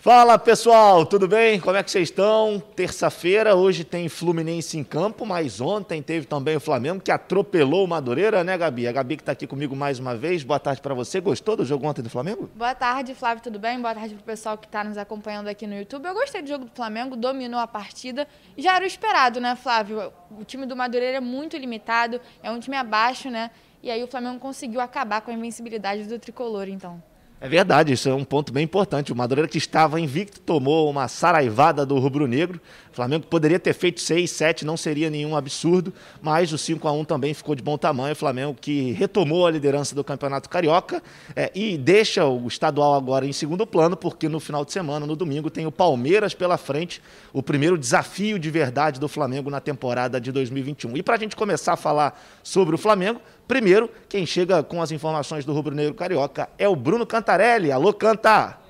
Fala pessoal, tudo bem? Como é que vocês estão? Terça-feira, hoje tem Fluminense em campo, mas ontem teve também o Flamengo que atropelou o Madureira, né, Gabi? A Gabi que está aqui comigo mais uma vez. Boa tarde para você. Gostou do jogo ontem do Flamengo? Boa tarde, Flávio, tudo bem? Boa tarde pro pessoal que está nos acompanhando aqui no YouTube. Eu gostei do jogo do Flamengo, dominou a partida. Já era o esperado, né, Flávio? O time do Madureira é muito limitado, é um time abaixo, né? E aí o Flamengo conseguiu acabar com a invencibilidade do tricolor, então. É verdade, isso é um ponto bem importante. O Madureira que estava invicto tomou uma saraivada do rubro-negro. Flamengo poderia ter feito 6, 7, não seria nenhum absurdo, mas o 5 a 1 também ficou de bom tamanho. O Flamengo que retomou a liderança do Campeonato Carioca é, e deixa o estadual agora em segundo plano, porque no final de semana, no domingo, tem o Palmeiras pela frente, o primeiro desafio de verdade do Flamengo na temporada de 2021. E para a gente começar a falar sobre o Flamengo, Primeiro, quem chega com as informações do Rubro Negro Carioca é o Bruno Cantarelli. Alô, Canta!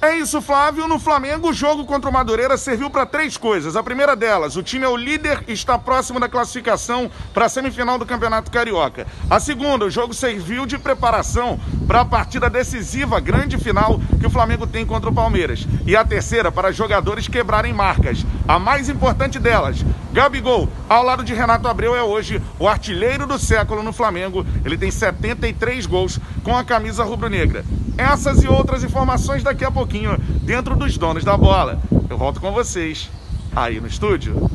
É isso, Flávio. No Flamengo, o jogo contra o Madureira serviu para três coisas. A primeira delas, o time é o líder e está próximo da classificação para a semifinal do Campeonato Carioca. A segunda, o jogo serviu de preparação para a partida decisiva, grande final que o Flamengo tem contra o Palmeiras. E a terceira, para jogadores quebrarem marcas. A mais importante delas, Gabigol, ao lado de Renato Abreu, é hoje o artilheiro do século no Flamengo. Ele tem 73 gols com a camisa rubro-negra. Essas e outras informações daqui a pouquinho, dentro dos donos da bola. Eu volto com vocês aí no estúdio.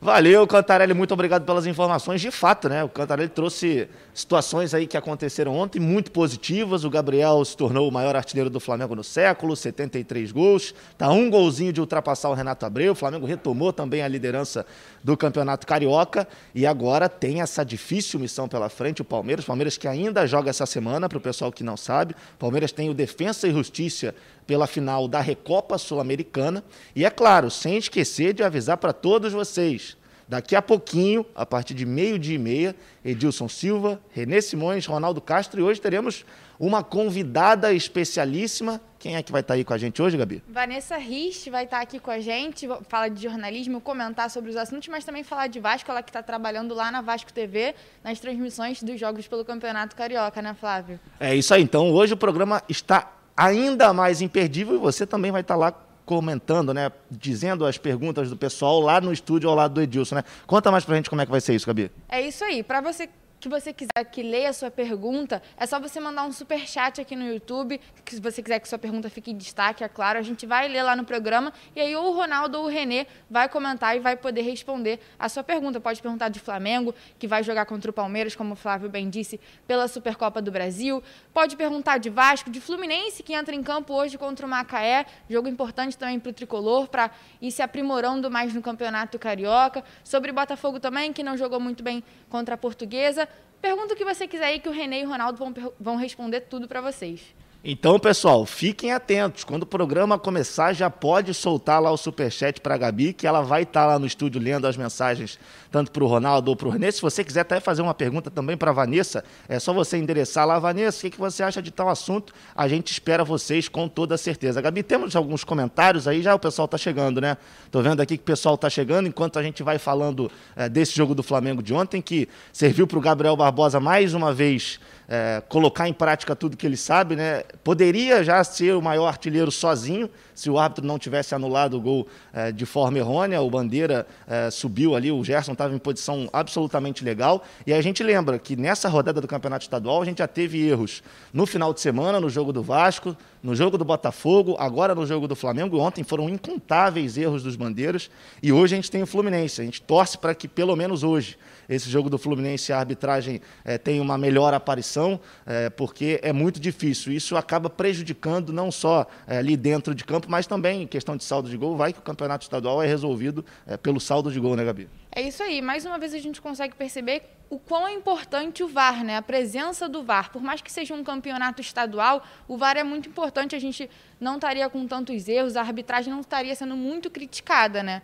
Valeu, Cantarelli, muito obrigado pelas informações. De fato, né? O Cantarelli trouxe situações aí que aconteceram ontem muito positivas. O Gabriel se tornou o maior artilheiro do Flamengo no século, 73 gols. Tá um golzinho de ultrapassar o Renato Abreu. O Flamengo retomou também a liderança do Campeonato Carioca e agora tem essa difícil missão pela frente o Palmeiras. Palmeiras que ainda joga essa semana, para o pessoal que não sabe. O Palmeiras tem o Defensa e Justiça pela final da Recopa Sul-Americana. E é claro, sem esquecer de avisar para todos vocês, daqui a pouquinho, a partir de meio-dia e meia, Edilson Silva, Renê Simões, Ronaldo Castro, e hoje teremos uma convidada especialíssima. Quem é que vai estar aí com a gente hoje, Gabi? Vanessa Rist vai estar aqui com a gente, falar de jornalismo, comentar sobre os assuntos, mas também falar de Vasco, ela que está trabalhando lá na Vasco TV, nas transmissões dos jogos pelo Campeonato Carioca, né, Flávio? É isso aí. Então, hoje o programa está ainda mais imperdível e você também vai estar lá comentando, né, dizendo as perguntas do pessoal lá no estúdio ao lado do Edilson, né? Conta mais pra gente como é que vai ser isso, Gabi. É isso aí. Para você que você quiser que leia a sua pergunta, é só você mandar um super chat aqui no YouTube, que se você quiser que sua pergunta fique em destaque, é claro, a gente vai ler lá no programa e aí ou o Ronaldo ou o Renê vai comentar e vai poder responder a sua pergunta. Pode perguntar de Flamengo, que vai jogar contra o Palmeiras, como o Flávio bem disse, pela Supercopa do Brasil. Pode perguntar de Vasco, de Fluminense, que entra em campo hoje contra o Macaé, jogo importante também para o Tricolor, para ir se aprimorando mais no Campeonato Carioca. Sobre Botafogo também, que não jogou muito bem contra a Portuguesa. Pergunta o que você quiser aí que o René e o Ronaldo vão, vão responder tudo para vocês. Então, pessoal, fiquem atentos. Quando o programa começar, já pode soltar lá o superchat para a Gabi, que ela vai estar tá lá no estúdio lendo as mensagens, tanto para o Ronaldo ou para o René. Se você quiser até fazer uma pergunta também para a Vanessa, é só você endereçar lá. Vanessa, o que, que você acha de tal assunto? A gente espera vocês com toda certeza. Gabi, temos alguns comentários aí, já o pessoal está chegando, né? Estou vendo aqui que o pessoal está chegando, enquanto a gente vai falando é, desse jogo do Flamengo de ontem, que serviu para o Gabriel Barbosa mais uma vez é, colocar em prática tudo que ele sabe, né? Poderia já ser o maior artilheiro sozinho, se o árbitro não tivesse anulado o gol é, de forma errônea. O Bandeira é, subiu ali, o Gerson estava em posição absolutamente legal. E a gente lembra que nessa rodada do Campeonato Estadual a gente já teve erros no final de semana, no jogo do Vasco, no jogo do Botafogo, agora no jogo do Flamengo. Ontem foram incontáveis erros dos Bandeiras. E hoje a gente tem o Fluminense. A gente torce para que pelo menos hoje esse jogo do Fluminense, a arbitragem é, tem uma melhor aparição, é, porque é muito difícil. Isso acaba prejudicando não só é, ali dentro de campo, mas também em questão de saldo de gol. Vai que o campeonato estadual é resolvido pelo saldo de gol, né, Gabi? É isso aí. Mais uma vez a gente consegue perceber o quão é importante o VAR, né? A presença do VAR. Por mais que seja um campeonato estadual, o VAR é muito importante. A gente não estaria com tantos erros, a arbitragem não estaria sendo muito criticada, né?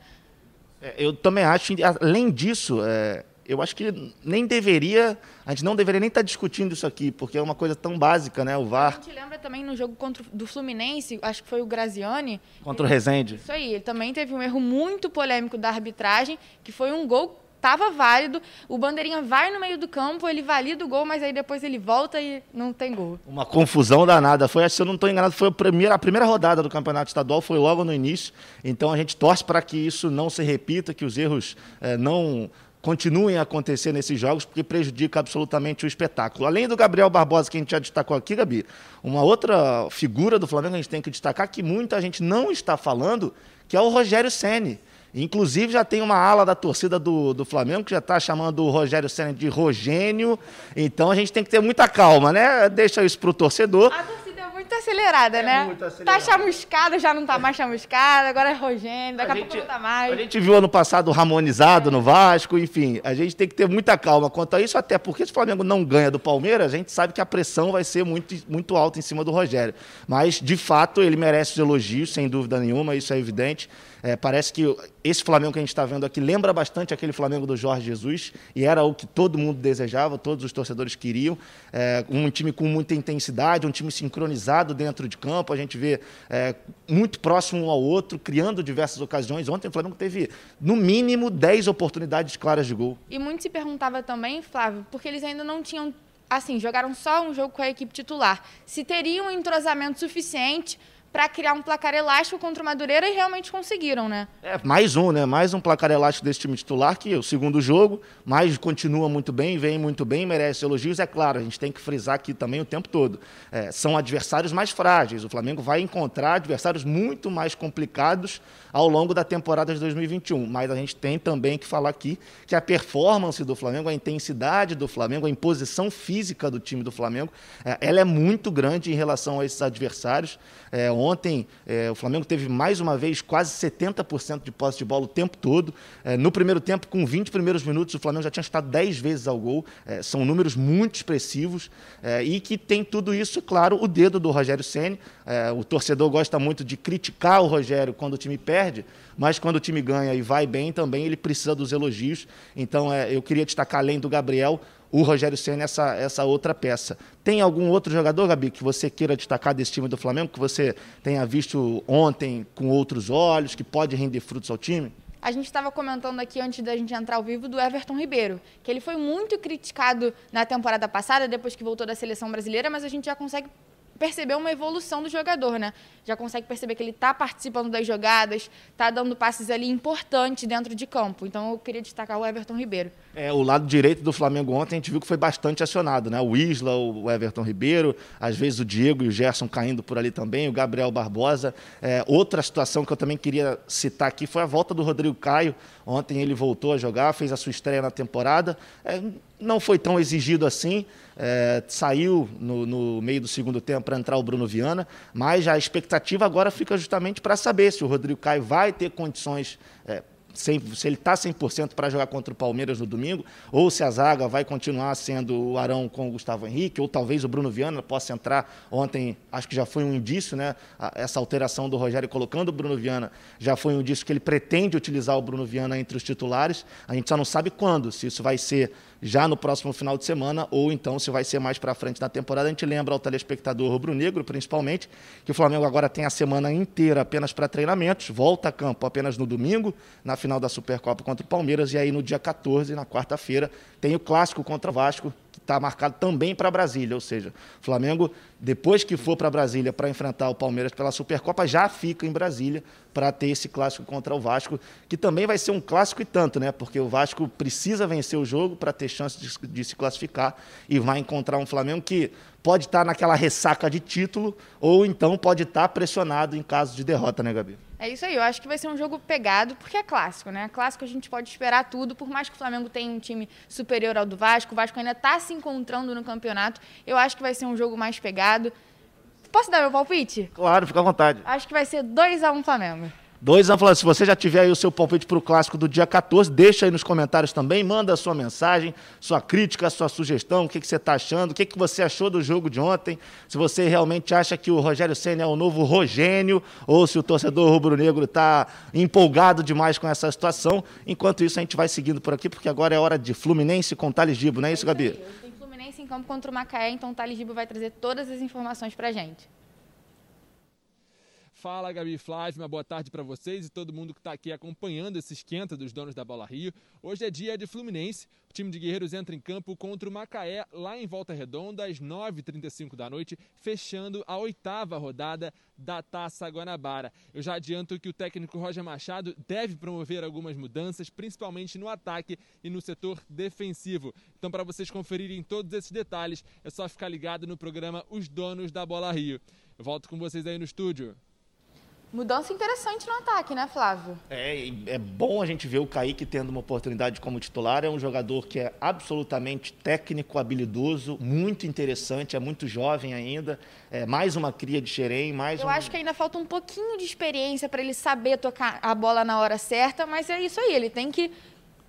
eu também acho, além disso, é, eu acho que nem deveria, a gente não deveria nem estar tá discutindo isso aqui, porque é uma coisa tão básica, né, o VAR. A gente lembra também no jogo contra do Fluminense, acho que foi o Graziani. Contra ele, o Rezende. Isso aí, ele também teve um erro muito polêmico da arbitragem, que foi um gol estava válido. O Bandeirinha vai no meio do campo, ele valida o gol, mas aí depois ele volta e não tem gol. Uma confusão danada. Foi, se eu não estou enganado, foi a primeira, a primeira rodada do Campeonato Estadual, foi logo no início. Então a gente torce para que isso não se repita, que os erros é, não continuem a acontecer nesses jogos, porque prejudica absolutamente o espetáculo. Além do Gabriel Barbosa, que a gente já destacou aqui, Gabi, uma outra figura do Flamengo que a gente tem que destacar, que muita gente não está falando, que é o Rogério Ceni. Inclusive, já tem uma ala da torcida do, do Flamengo que já está chamando o Rogério Senna de Rogênio. Então, a gente tem que ter muita calma, né? Deixa isso para o torcedor. A torcida muito acelerada, é né? Muito acelerada. Tá chamuscada, já não está mais chamuscada, agora é Rogênio, daqui a, a gente, pouco não tá mais. A gente viu ano passado Ramonizado no Vasco, enfim. A gente tem que ter muita calma quanto a isso, até porque se o Flamengo não ganha do Palmeiras, a gente sabe que a pressão vai ser muito, muito alta em cima do Rogério. Mas, de fato, ele merece os elogios, sem dúvida nenhuma, isso é evidente. É, parece que esse Flamengo que a gente está vendo aqui lembra bastante aquele Flamengo do Jorge Jesus, e era o que todo mundo desejava, todos os torcedores queriam. É, um time com muita intensidade, um time sincronizado dentro de campo, a gente vê é, muito próximo um ao outro, criando diversas ocasiões. Ontem o Flamengo teve, no mínimo, 10 oportunidades claras de gol. E muito se perguntava também, Flávio, porque eles ainda não tinham assim, jogaram só um jogo com a equipe titular. Se teriam um entrosamento suficiente para criar um placar elástico contra o Madureira e realmente conseguiram, né? É, mais um, né? Mais um placar elástico desse time titular, que é o segundo jogo, mas continua muito bem, vem muito bem, merece elogios. É claro, a gente tem que frisar aqui também o tempo todo. É, são adversários mais frágeis. O Flamengo vai encontrar adversários muito mais complicados ao longo da temporada de 2021. Mas a gente tem também que falar aqui que a performance do Flamengo, a intensidade do Flamengo, a imposição física do time do Flamengo, é, ela é muito grande em relação a esses adversários. É, ontem, é, o Flamengo teve mais uma vez quase 70% de posse de bola o tempo todo. É, no primeiro tempo, com 20 primeiros minutos, o Flamengo já tinha estado 10 vezes ao gol. É, são números muito expressivos é, e que tem tudo isso, claro, o dedo do Rogério Ceni. É, o torcedor gosta muito de criticar o Rogério quando o time perde, mas quando o time ganha e vai bem também, ele precisa dos elogios. Então, eu queria destacar, além do Gabriel, o Rogério Senna essa, essa outra peça. Tem algum outro jogador, Gabi, que você queira destacar desse time do Flamengo, que você tenha visto ontem com outros olhos, que pode render frutos ao time? A gente estava comentando aqui antes da gente entrar ao vivo do Everton Ribeiro, que ele foi muito criticado na temporada passada, depois que voltou da seleção brasileira, mas a gente já consegue perceber uma evolução do jogador, né? Já consegue perceber que ele está participando das jogadas, está dando passes ali importantes dentro de campo. Então eu queria destacar o Everton Ribeiro. É, o lado direito do Flamengo ontem a gente viu que foi bastante acionado, né? O Isla, o Everton Ribeiro, às vezes o Diego e o Gerson caindo por ali também, o Gabriel Barbosa. É, outra situação que eu também queria citar aqui foi a volta do Rodrigo Caio. Ontem ele voltou a jogar, fez a sua estreia na temporada. É, não foi tão exigido assim, é, saiu no, no, meio do segundo tempo para entrar o Bruno Viana, mas a expectativa agora fica justamente para saber se o Rodrigo Caio vai ter condições é, se ele está 100% para jogar contra o Palmeiras no domingo, ou se a zaga vai continuar sendo o Arão com o Gustavo Henrique, ou talvez o Bruno Viana possa entrar. Ontem, acho que já foi um indício, né? Essa alteração do Rogério colocando o Bruno Viana já foi um indício que ele pretende utilizar o Bruno Viana entre os titulares. A gente só não sabe quando, se isso vai ser já no próximo final de semana, ou então se vai ser mais para frente na temporada. A gente lembra ao telespectador rubro-negro, principalmente, que o Flamengo agora tem a semana inteira apenas para treinamentos, volta a campo apenas no domingo, na final da Supercopa contra o Palmeiras, e aí no dia 14, na quarta-feira, tem o clássico contra o Vasco, está marcado também para Brasília, ou seja, o Flamengo, depois que for para Brasília para enfrentar o Palmeiras pela Supercopa, já fica em Brasília para ter esse clássico contra o Vasco, que também vai ser um clássico e tanto, né? Porque o Vasco precisa vencer o jogo para ter chance de, de, se classificar e vai encontrar um Flamengo que pode estar tá naquela ressaca de título ou então pode estar tá pressionado em caso de derrota, né, Gabi? É isso aí, eu acho que vai ser um jogo pegado, porque é clássico, né? Clássico a gente pode esperar tudo, por mais que o Flamengo tenha um time superior ao do Vasco, o Vasco ainda está se encontrando no campeonato. Eu acho que vai ser um jogo mais pegado. Posso dar meu palpite? Claro, fica à vontade. Acho que vai ser 2 a 1 um Flamengo. Dois anos falando, se você já tiver aí o seu palpite para o clássico do dia 14, deixa aí nos comentários também, manda a sua mensagem, sua crítica, sua sugestão, o que, que você está achando, o que, que você achou do jogo de ontem, se você realmente acha que o Rogério Senna é o novo Rogênio, ou se o torcedor rubro-negro está empolgado demais com essa situação. Enquanto isso, a gente vai seguindo por aqui, porque agora é hora de Fluminense com Thales Gibo, não é isso, Gabi? Tem Fluminense em campo contra o Macaé, então o Thales Gibo vai trazer todas as informações para gente. Fala, Gabi Flávio, uma boa tarde para vocês e todo mundo que está aqui acompanhando esse esquenta dos donos da Bola Rio. Hoje é dia de Fluminense. O time de Guerreiros entra em campo contra o Macaé, lá em Volta Redonda, às 9h35 da noite, fechando a oitava rodada da Taça Guanabara. Eu já adianto que o técnico Roger Machado deve promover algumas mudanças, principalmente no ataque e no setor defensivo. Então, para vocês conferirem todos esses detalhes, é só ficar ligado no programa Os Donos da Bola Rio. Eu volto com vocês aí no estúdio. Mudança interessante no ataque, né, Flávio? É, é bom a gente ver o Kaique tendo uma oportunidade como titular. É um jogador que é absolutamente técnico, habilidoso, muito interessante, é muito jovem ainda. É mais uma cria de Xerém, mais Eu um... acho que ainda falta um pouquinho de experiência para ele saber tocar a bola na hora certa, mas é isso aí, ele tem que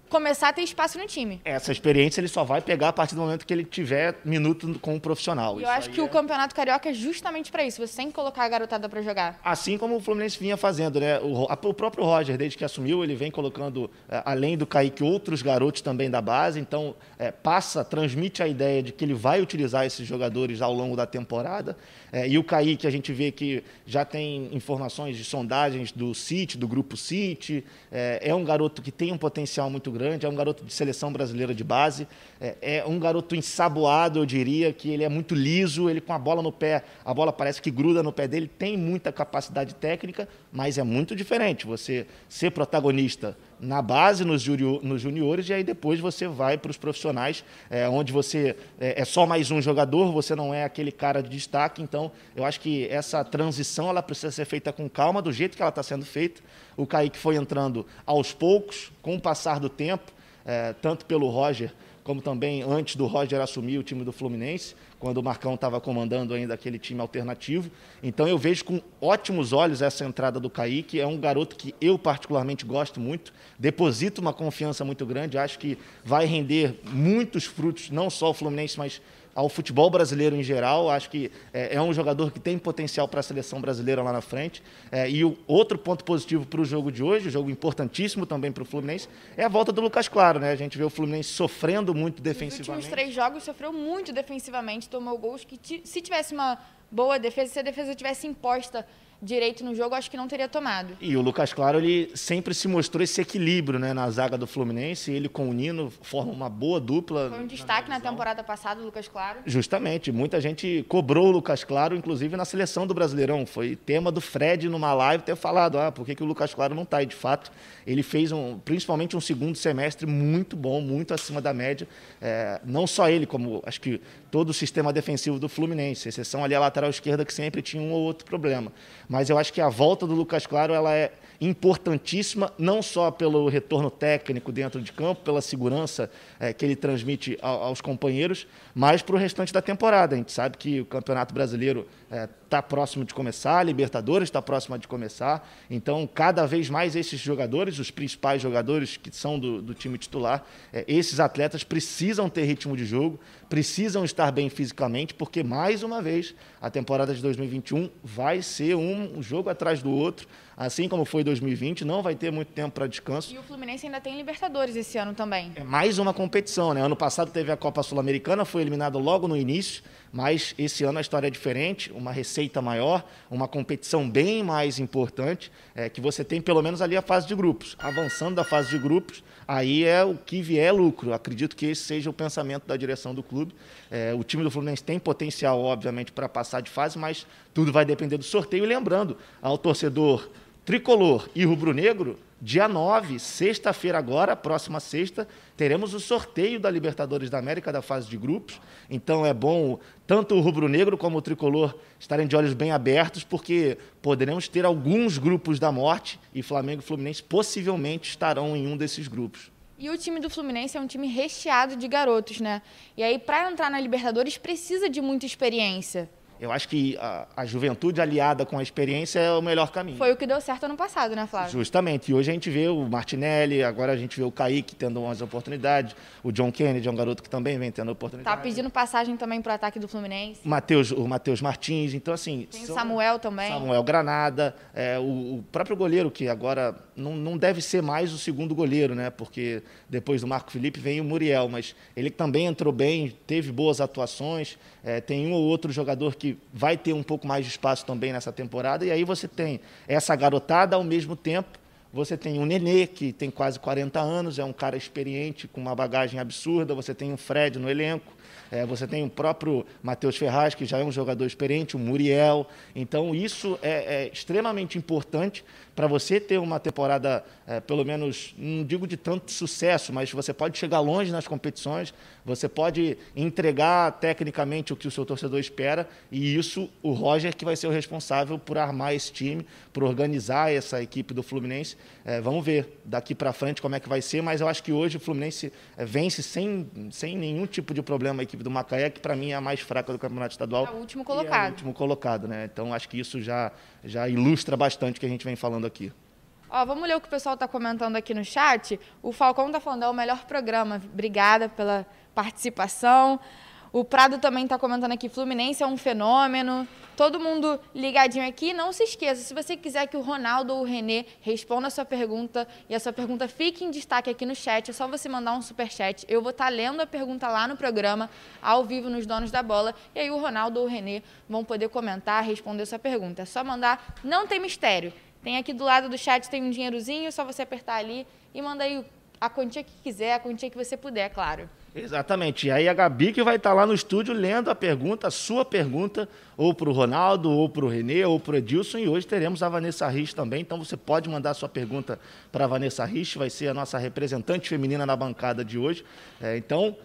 começar a ter espaço no time. Essa experiência ele só vai pegar a partir do momento que ele tiver minuto com o profissional. E eu acho que é... o Campeonato Carioca é justamente para isso. Você tem que colocar a garotada para jogar. Assim como o Fluminense vinha fazendo, né? O, o, próprio Roger, desde que assumiu, ele vem colocando, é, além do Kaique, outros garotos também da base. Então, é, passa, transmite a ideia de que ele vai utilizar esses jogadores ao longo da temporada. É, e o Kaique, a gente vê que já tem informações de sondagens do City, do grupo City. É, é um garoto que tem um potencial muito grande, é um garoto de seleção brasileira de base, é, é, um garoto ensaboado, eu diria, que ele é muito liso, ele com a bola no pé, a bola parece que gruda no pé dele, tem muita capacidade técnica, mas é muito diferente você ser protagonista na base, nos, nos juniores, e aí depois você vai para os profissionais, é, onde você é, é, só mais um jogador, você não é aquele cara de destaque. Então, eu acho que essa transição ela precisa ser feita com calma, do jeito que ela está sendo feita. O Kaique foi entrando aos poucos, com o passar do tempo, é, tanto pelo Roger como também antes do Roger assumir o time do Fluminense, quando o Marcão estava comandando ainda aquele time alternativo. Então eu vejo com ótimos olhos essa entrada do Kaique. É um garoto que eu particularmente gosto muito, deposito uma confiança muito grande, acho que vai render muitos frutos, não só o Fluminense, mas ao futebol brasileiro em geral. Acho que é, é um jogador que tem potencial para a seleção brasileira lá na frente. É, e o outro ponto positivo para o jogo de hoje, um jogo importantíssimo também para o Fluminense, é a volta do Lucas Claro. Né? A gente vê o Fluminense sofrendo muito defensivamente. Nos últimos três jogos sofreu muito defensivamente, tomou gols que se tivesse uma boa defesa, se a defesa tivesse imposta direito no jogo, acho que não teria tomado. E o Lucas Claro, ele sempre se mostrou esse equilíbrio né, na zaga do Fluminense. Ele com o Nino formam uma boa dupla. Foi um destaque na, na temporada passada, o Lucas Claro. Justamente. Muita gente cobrou o Lucas Claro, inclusive na seleção do Brasileirão. Foi tema do Fred numa live ter falado, ah, por que, que o Lucas Claro não está? E de fato, ele fez um, principalmente um segundo semestre muito bom, muito acima da média. É, não só ele, como acho que todo o sistema defensivo do Fluminense, exceção ali a lateral esquerda que sempre tinha um ou outro problema. Mas eu acho que a volta do Lucas Claro ela é importantíssima, não só pelo retorno técnico dentro de campo, pela segurança é, que ele transmite aos companheiros, mas para o restante da temporada. A gente sabe que o Campeonato Brasileiro está é, tá próximo de começar, a Libertadores está próxima de começar, então cada vez mais esses jogadores, os principais jogadores que são do, do time titular, é, esses atletas precisam ter ritmo de jogo, precisam estar bem fisicamente, porque mais uma vez a temporada de 2021 vai ser um jogo atrás do outro, assim como foi 2020, não vai ter muito tempo para descanso. E o Fluminense ainda tem Libertadores esse ano também. É mais uma competição, né? Ano passado teve a Copa Sul-Americana, foi eliminado logo no início, mas esse ano a história é diferente, uma receita maior, uma competição bem mais importante, é, que você tem pelo menos ali a fase de grupos. Avançando da fase de grupos, aí é o que vier lucro. Acredito que esse seja o pensamento da direção do clube. É, o time do Fluminense tem potencial, obviamente, para passar de fase, mas tudo vai depender do sorteio. E lembrando ao torcedor tricolor e rubro-negro, dia 9, sexta-feira agora, próxima sexta, teremos o sorteio da Libertadores da América da fase de grupos. Então é bom tanto o rubro-negro como o tricolor estarem de olhos bem abertos, porque poderemos ter alguns grupos da morte e Flamengo e Fluminense possivelmente estarão em um desses grupos. E o time do Fluminense é um time recheado de garotos, né? E aí, para entrar na Libertadores, precisa de muita experiência. Eu acho que a, a, juventude aliada com a experiência é o melhor caminho. Foi o que deu certo ano passado, né, Flávio? Justamente. E hoje a gente vê o Martinelli, agora a gente vê o Kaique tendo umas oportunidades, o John Kennedy é um garoto que também vem tendo oportunidade. Tá pedindo passagem também para o ataque do Fluminense. Mateus, o Matheus Martins, então assim... Tem o Samuel também. Samuel Granada, é, o, o, próprio goleiro que agora não, não deve ser mais o segundo goleiro, né? Porque depois do Marco Felipe vem o Muriel, mas ele também entrou bem, teve boas atuações. É, tem um ou outro jogador que vai ter um pouco mais de espaço também nessa temporada. E aí você tem essa garotada ao mesmo tempo. Você tem o Nenê, que tem quase 40 anos, é um cara experiente, com uma bagagem absurda. Você tem o Fred no elenco. É, você tem o próprio Matheus Ferraz, que já é um jogador experiente, o Muriel. Então, isso é, é extremamente importante para você ter uma temporada, é, pelo menos, não digo de tanto sucesso, mas você pode chegar longe nas competições, você pode entregar tecnicamente o que o seu torcedor espera, e isso o Roger que vai ser o responsável por armar esse time, por organizar essa equipe do Fluminense. É, vamos ver daqui para frente como é que vai ser, mas eu acho que hoje o Fluminense é, vence sem, sem nenhum tipo de problema a equipe do Macaé, que para mim é a mais fraca do campeonato estadual. É o último colocado. É o último colocado, né? Então acho que isso já, já ilustra bastante o que a gente vem falando aqui. Ó, vamos ler o que o pessoal está comentando aqui no chat. O Falcão está falando, é o melhor programa. Obrigada pela participação. O Prado também está comentando aqui, Fluminense é um fenômeno. Todo mundo ligadinho aqui. Não se esqueça, se você quiser que o Ronaldo ou o Renê responda a sua pergunta e a sua pergunta fique em destaque aqui no chat, é só você mandar um super chat. Eu vou estar tá lendo a pergunta lá no programa, ao vivo nos Donos da Bola, e aí o Ronaldo ou o Renê vão poder comentar, responder a sua pergunta. É só mandar, não tem mistério. Tem aqui do lado do chat, tem um dinheirozinho, é só você apertar ali e manda aí a quantia que quiser, a quantia que você puder, claro. Exatamente. E aí a Gabi que vai estar lá no estúdio lendo a pergunta, a sua pergunta, ou para o Ronaldo, ou para o Renê, ou para o Edilson. E hoje teremos a Vanessa Rich também. Então você pode mandar sua pergunta para a Vanessa Rich, vai ser a nossa representante feminina na bancada de hoje. É, então,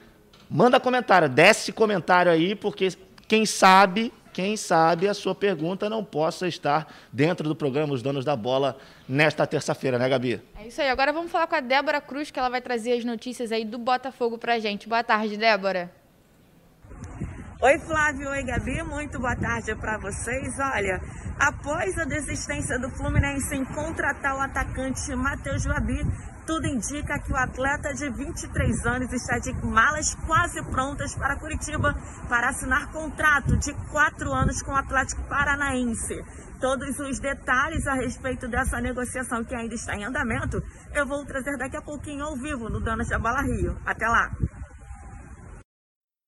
manda comentário, desce comentário aí, porque quem sabe quem sabe a sua pergunta não possa estar dentro do programa Os Donos da Bola nesta terça-feira, né, Gabi? É isso aí. Agora vamos falar com a Débora Cruz, que ela vai trazer as notícias aí do Botafogo pra gente. Boa tarde, Débora. Oi, Flávio. Oi, Gabi. Muito boa tarde para vocês. Olha, após a desistência do Fluminense em contratar o atacante Matheus Babi, tudo indica que o atleta de 23 anos está de malas quase prontas para Curitiba para assinar contrato de quatro anos com o Atlético Paranaense. Todos os detalhes a respeito dessa negociação que ainda está em andamento, eu vou trazer daqui a pouquinho ao vivo no Danas da Rio. Até lá!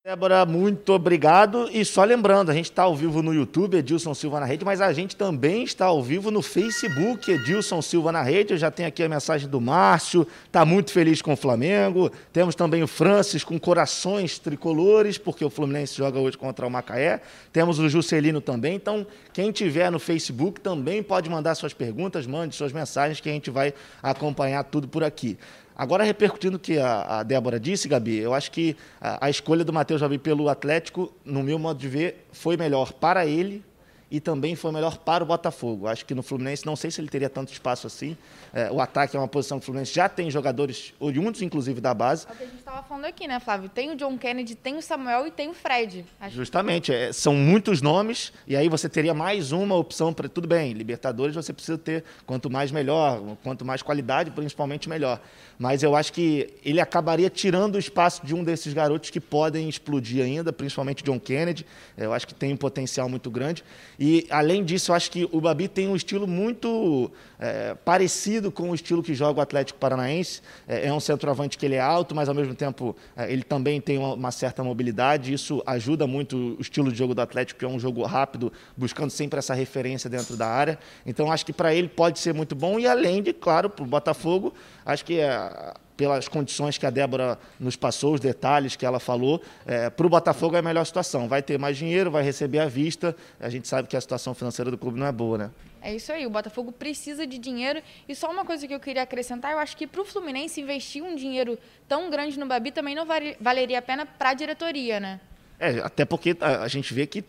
Débora, muito obrigado. E só lembrando, a gente está ao vivo no YouTube, Edilson Silva na Rede, mas a gente também está ao vivo no Facebook, Edilson Silva na Rede. Eu já tenho aqui a mensagem do Márcio, está muito feliz com o Flamengo. Temos também o Francis com corações tricolores, porque o Fluminense joga hoje contra o Macaé. Temos o Juscelino também. Então, quem tiver no Facebook também pode mandar suas perguntas, mande suas mensagens, que a gente vai acompanhar tudo por aqui. Agora, repercutindo o que a, a, Débora disse, Gabi, eu acho que a, a escolha do Matheus Javi pelo Atlético, no meu modo de ver, foi melhor para ele, e também foi melhor para o Botafogo. Acho que no Fluminense, não sei se ele teria tanto espaço assim. É, o ataque é uma posição que o Fluminense já tem jogadores oriundos, inclusive, da base. É o que a gente estava falando aqui, né, Flávio? Tem o John Kennedy, tem o Samuel e tem o Fred. Acho Justamente. É, são muitos nomes, e aí você teria mais uma opção para. Tudo bem, Libertadores você precisa ter quanto mais melhor, quanto mais qualidade, principalmente melhor. Mas eu acho que ele acabaria tirando o espaço de um desses garotos que podem explodir ainda, principalmente John Kennedy. Eu acho que tem um potencial muito grande. E, além disso, eu acho que o Babi tem um estilo muito é, parecido com o estilo que joga o Atlético Paranaense. É, é, um centroavante que ele é alto, mas, ao mesmo tempo, é, ele também tem uma, uma, certa mobilidade. Isso ajuda muito o estilo de jogo do Atlético, que é um jogo rápido, buscando sempre essa referência dentro da área. Então, acho que para ele pode ser muito bom. E, além de, claro, para o Botafogo, acho que é pelas condições que a Débora nos passou, os detalhes que ela falou, é, para o Botafogo é a melhor situação. Vai ter mais dinheiro, vai receber à vista. A gente sabe que a situação financeira do clube não é boa, né? É isso aí, o Botafogo precisa de dinheiro. E só uma coisa que eu queria acrescentar, eu acho que para o Fluminense investir um dinheiro tão grande no Babi também não valeria a pena para a diretoria, né? É, até porque a, gente vê que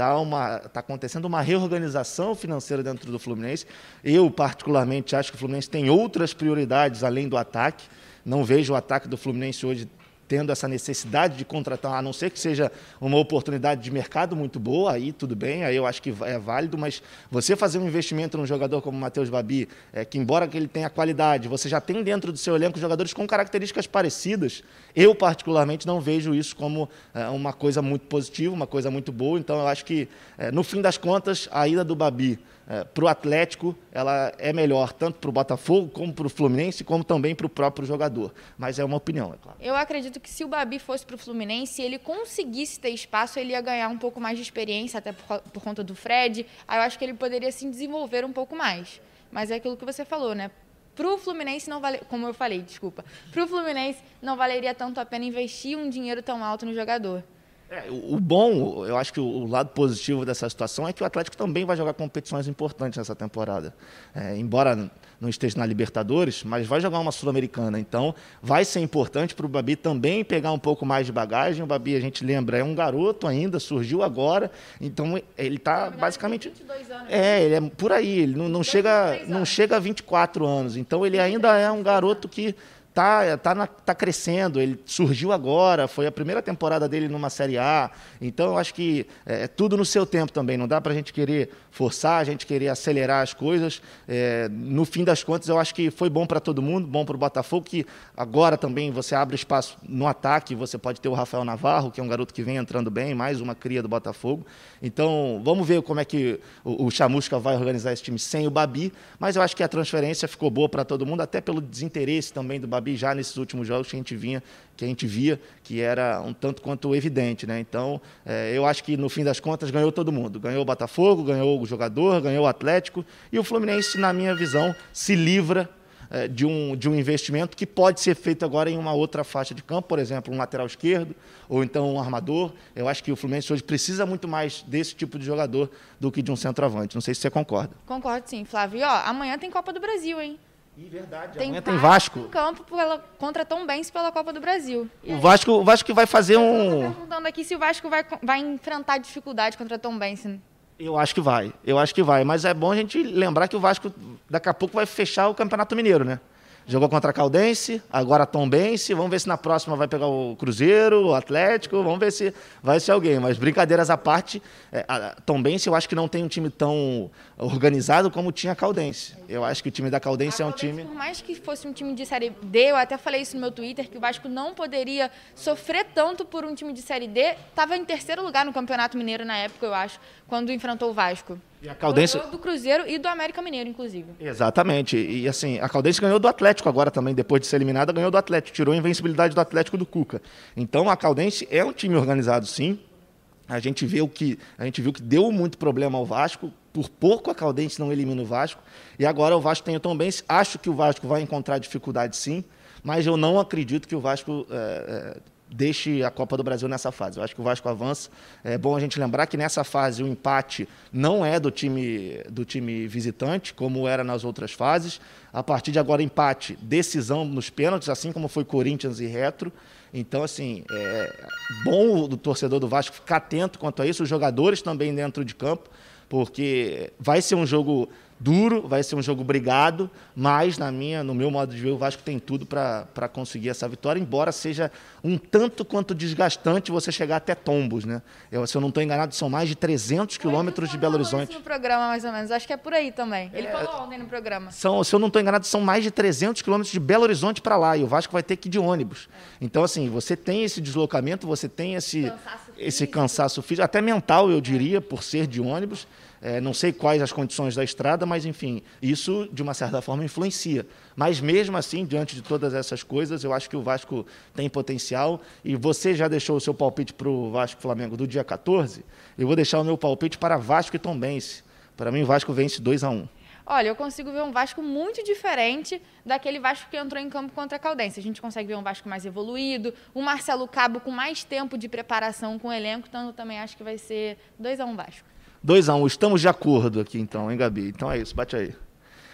está tá acontecendo uma reorganização financeira dentro do Fluminense. Eu, particularmente, acho que o Fluminense tem outras prioridades além do ataque. Não vejo o ataque do Fluminense hoje tendo essa necessidade de contratar, a não ser que seja uma oportunidade de mercado muito boa, aí tudo bem, aí eu acho que é válido, mas você fazer um investimento num jogador como o Matheus Babi, é, que embora que ele tenha qualidade, você já tem dentro do seu elenco jogadores com características parecidas, eu particularmente não vejo isso como é, uma coisa muito positiva, uma coisa muito boa, então eu acho que, é, no fim das contas, a ida do Babi é, para o Atlético, ela é melhor tanto para o Botafogo, como para o Fluminense, como também para o próprio jogador. Mas é uma opinião, é claro. Eu acredito que se o Babi fosse para o Fluminense, ele conseguisse ter espaço, ele ia ganhar um pouco mais de experiência, até por, por conta do Fred. Aí eu acho que ele poderia se desenvolver um pouco mais. Mas é aquilo que você falou, né? Pro Fluminense não vale, como eu falei, desculpa. Pro Fluminense não valeria tanto a pena investir um dinheiro tão alto no jogador. É, o, bom, eu acho que o, lado positivo dessa situação é que o Atlético também vai jogar competições importantes nessa temporada. É, embora não esteja na Libertadores, mas vai jogar uma Sul-Americana. Então, vai ser importante para o Babi também pegar um pouco mais de bagagem. O Babi, a gente lembra, é um garoto ainda, surgiu agora. Então, ele está basicamente. 22 anos. É, ele é por aí. Ele não, não chega, não chega a 24 anos. Então, ele ainda é um garoto que tá, tá, na, tá crescendo, ele surgiu agora, foi a primeira temporada dele numa Série A, então eu acho que é, é tudo no seu tempo também, não dá para a gente querer forçar, a gente querer acelerar as coisas. É, no fim das contas, eu acho que foi bom para todo mundo, bom para o Botafogo, que agora também você abre espaço no ataque, você pode ter o Rafael Navarro, que é um garoto que vem entrando bem, mais uma cria do Botafogo. Então, vamos ver como é que o, o Chamusca vai organizar esse time sem o Babi, mas eu acho que a transferência ficou boa para todo mundo, até pelo desinteresse também do Babi já nesses últimos jogos que a gente vinha, que a gente via, que era um tanto quanto evidente, né? Então, é, eu acho que no fim das contas ganhou todo mundo, ganhou o Botafogo, ganhou o jogador, ganhou o Atlético e o Fluminense, na minha visão, se livra é, de um, de um investimento que pode ser feito agora em uma outra faixa de campo, por exemplo, um lateral esquerdo ou então um armador. Eu acho que o Fluminense hoje precisa muito mais desse tipo de jogador do que de um centroavante. Não sei se você concorda. Concordo sim, Flávio. E, ó, amanhã tem Copa do Brasil, hein? E verdade, tem amanhã tem Vasco. Em campo pela, contra Tom Benz pela Copa do Brasil. o Vasco, o Vasco vai fazer um. Eu perguntando aqui se o Vasco vai, vai enfrentar dificuldade contra Tom Benz. Eu acho que vai, eu acho que vai. Mas é bom a gente lembrar que o Vasco daqui a pouco vai fechar o Campeonato Mineiro, né? Jogou contra a Caldense, agora Tombense. Vamos ver se na próxima vai pegar o Cruzeiro, o Atlético. Vamos ver se vai ser alguém. Mas brincadeiras à parte, é, a Tombense eu acho que não tem um time tão organizado como tinha a Caldense. Eu acho que o time da Caldense a é um time. Por mais que fosse um time de Série D, eu até falei isso no meu Twitter, que o Vasco não poderia sofrer tanto por um time de Série D. Estava em terceiro lugar no Campeonato Mineiro na época, eu acho, quando enfrentou o Vasco. E a Caldense... Ganhou do Cruzeiro e do América Mineiro, inclusive. Exatamente. E assim, a Caldense ganhou do Atlético agora também, depois de ser eliminada, ganhou do Atlético, tirou a invencibilidade do Atlético do Cuca. Então a Caldense é um time organizado, sim. A gente vê o que a gente viu que deu muito problema ao Vasco. Por pouco a Caldense não elimina o Vasco. E agora o Vasco tem o Tom Benz. Acho que o Vasco vai encontrar dificuldade, sim. Mas eu não acredito que o Vasco é, deixe a Copa do Brasil nessa fase. Eu acho que o Vasco avança. É bom a gente lembrar que nessa fase o empate não é do time, do time visitante, como era nas outras fases. A partir de agora, empate, decisão nos pênaltis, assim como foi Corinthians e Retro. Então, assim, é bom o torcedor do Vasco ficar atento quanto a isso, os jogadores também dentro de campo, porque vai ser um jogo duro, vai ser um jogo brigado, mas na minha, no meu modo de ver, o Vasco tem tudo para conseguir essa vitória, embora seja um tanto quanto desgastante você chegar até Tombos, né? Eu, se eu não estou enganado, são mais de 300 quilômetros de Belo Horizonte. no programa, mais ou menos. Acho que é por aí também. Ele é, falou ontem no programa. São, se eu não estou enganado, são mais de 300 quilômetros de Belo Horizonte para lá, e o Vasco vai ter que ir de ônibus. É. Então, assim, você tem esse deslocamento, você tem esse cansaço esse cansaço físico, até mental, eu diria, por ser de ônibus. É, não sei quais as condições da estrada, mas enfim, isso de uma certa forma influencia. Mas mesmo assim, diante de todas essas coisas, eu acho que o Vasco tem potencial. E você já deixou o seu palpite para o Vasco Flamengo do dia 14? Eu vou deixar o meu palpite para Vasco e Tombense. Para mim, o Vasco vence 2 a 1 Olha, eu consigo ver um Vasco muito diferente daquele Vasco que entrou em campo contra a Caldense. A gente consegue ver um Vasco mais evoluído, o Marcelo Cabo com mais tempo de preparação com o elenco, então eu também acho que vai ser 2 a 1 Vasco. 2 a 1 um. Estamos de acordo aqui então, hein, Gabi? Então é isso, bate aí.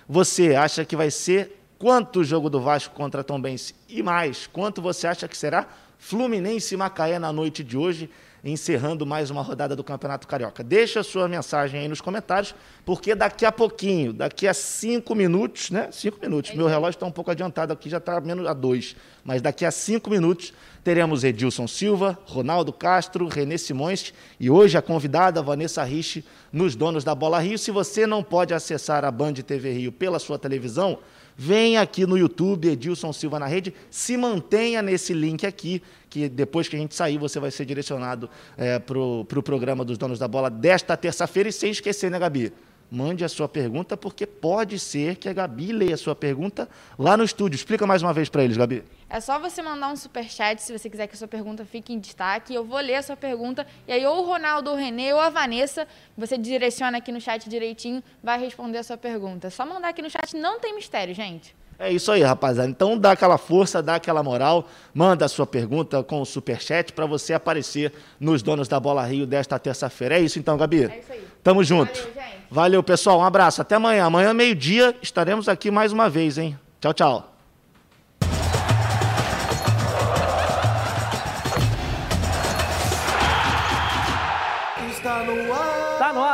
Você acha que vai ser quanto o jogo do Vasco contra Tombense? E mais, quanto você acha que será Fluminense e Macaé na noite de hoje? Encerrando mais uma rodada do Campeonato Carioca. Deixa a sua mensagem aí nos comentários, porque daqui a pouquinho, daqui a cinco minutos, né? Cinco minutos. Meu relógio está um pouco adiantado aqui, já está menos a dois. Mas daqui a cinco minutos teremos Edilson Silva, Ronaldo Castro, Renê Simões e hoje a convidada Vanessa Rich nos Donos da Bola Rio. Se você não pode acessar a Band TV Rio pela sua televisão, Vem aqui no YouTube, Edilson Silva na Rede, se mantenha nesse link aqui, que depois que a gente sair, você vai ser direcionado é, para o pro programa dos Donos da Bola desta terça-feira. E sem esquecer, né, Gabi? Mande a sua pergunta, porque pode ser que a Gabi leia a sua pergunta lá no estúdio. Explica mais uma vez para eles, Gabi. É só você mandar um super chat se você quiser que a sua pergunta fique em destaque. Eu vou ler a sua pergunta e aí ou o Ronaldo, ou o Renê ou a Vanessa, você direciona aqui no chat direitinho, vai responder a sua pergunta. É só mandar aqui no chat, não tem mistério, gente. É isso aí, rapaziada. Então dá aquela força, dá aquela moral, manda a sua pergunta com o superchat para você aparecer nos donos da Bola Rio desta terça-feira. É isso então, Gabi? É isso aí. Tamo junto. Valeu, gente. Valeu, pessoal. Um abraço. Até amanhã. Amanhã, meio-dia, estaremos aqui mais uma vez, hein? Tchau, tchau.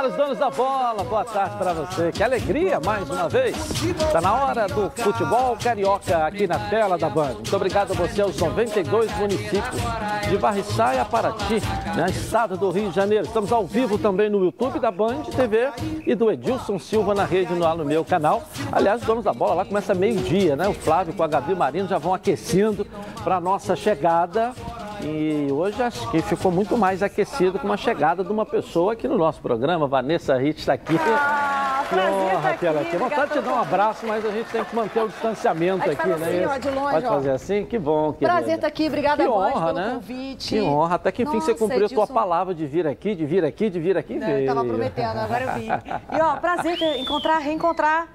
No os donos da bola. Boa tarde para você. Que alegria mais uma vez. Tá na hora do futebol carioca aqui na tela da Band. Muito obrigado a você aos 92 municípios de Barriçaia, Paraty, né? estado do Rio de Janeiro. Estamos ao vivo também no YouTube da Band TV e do Edilson Silva na rede lá no meu canal. Aliás, os donos da bola lá começa meio-dia, né? O Flávio com a Gabi Marino já vão aquecendo para nossa chegada. E hoje acho que ficou muito mais aquecido com a chegada de uma pessoa aqui no nosso programa. Vanessa Ritt está aqui. Ah, que prazer honra tá aqui, tê-la aqui. Vontade de te dar um abraço, mas a gente tem que manter o distanciamento aqui, faz né? assim, ó, de longe, Pode ó. fazer assim? Que bom, querida. Prazer estar aqui, obrigada que a honra, pelo né? convite. Que honra. Até que enfim você Nossa, cumpriu a tua Edilson. palavra de vir aqui, de vir aqui, de vir aqui. Não, veio. eu tava prometendo, agora eu vim. E ó, prazer encontrar, reencontrar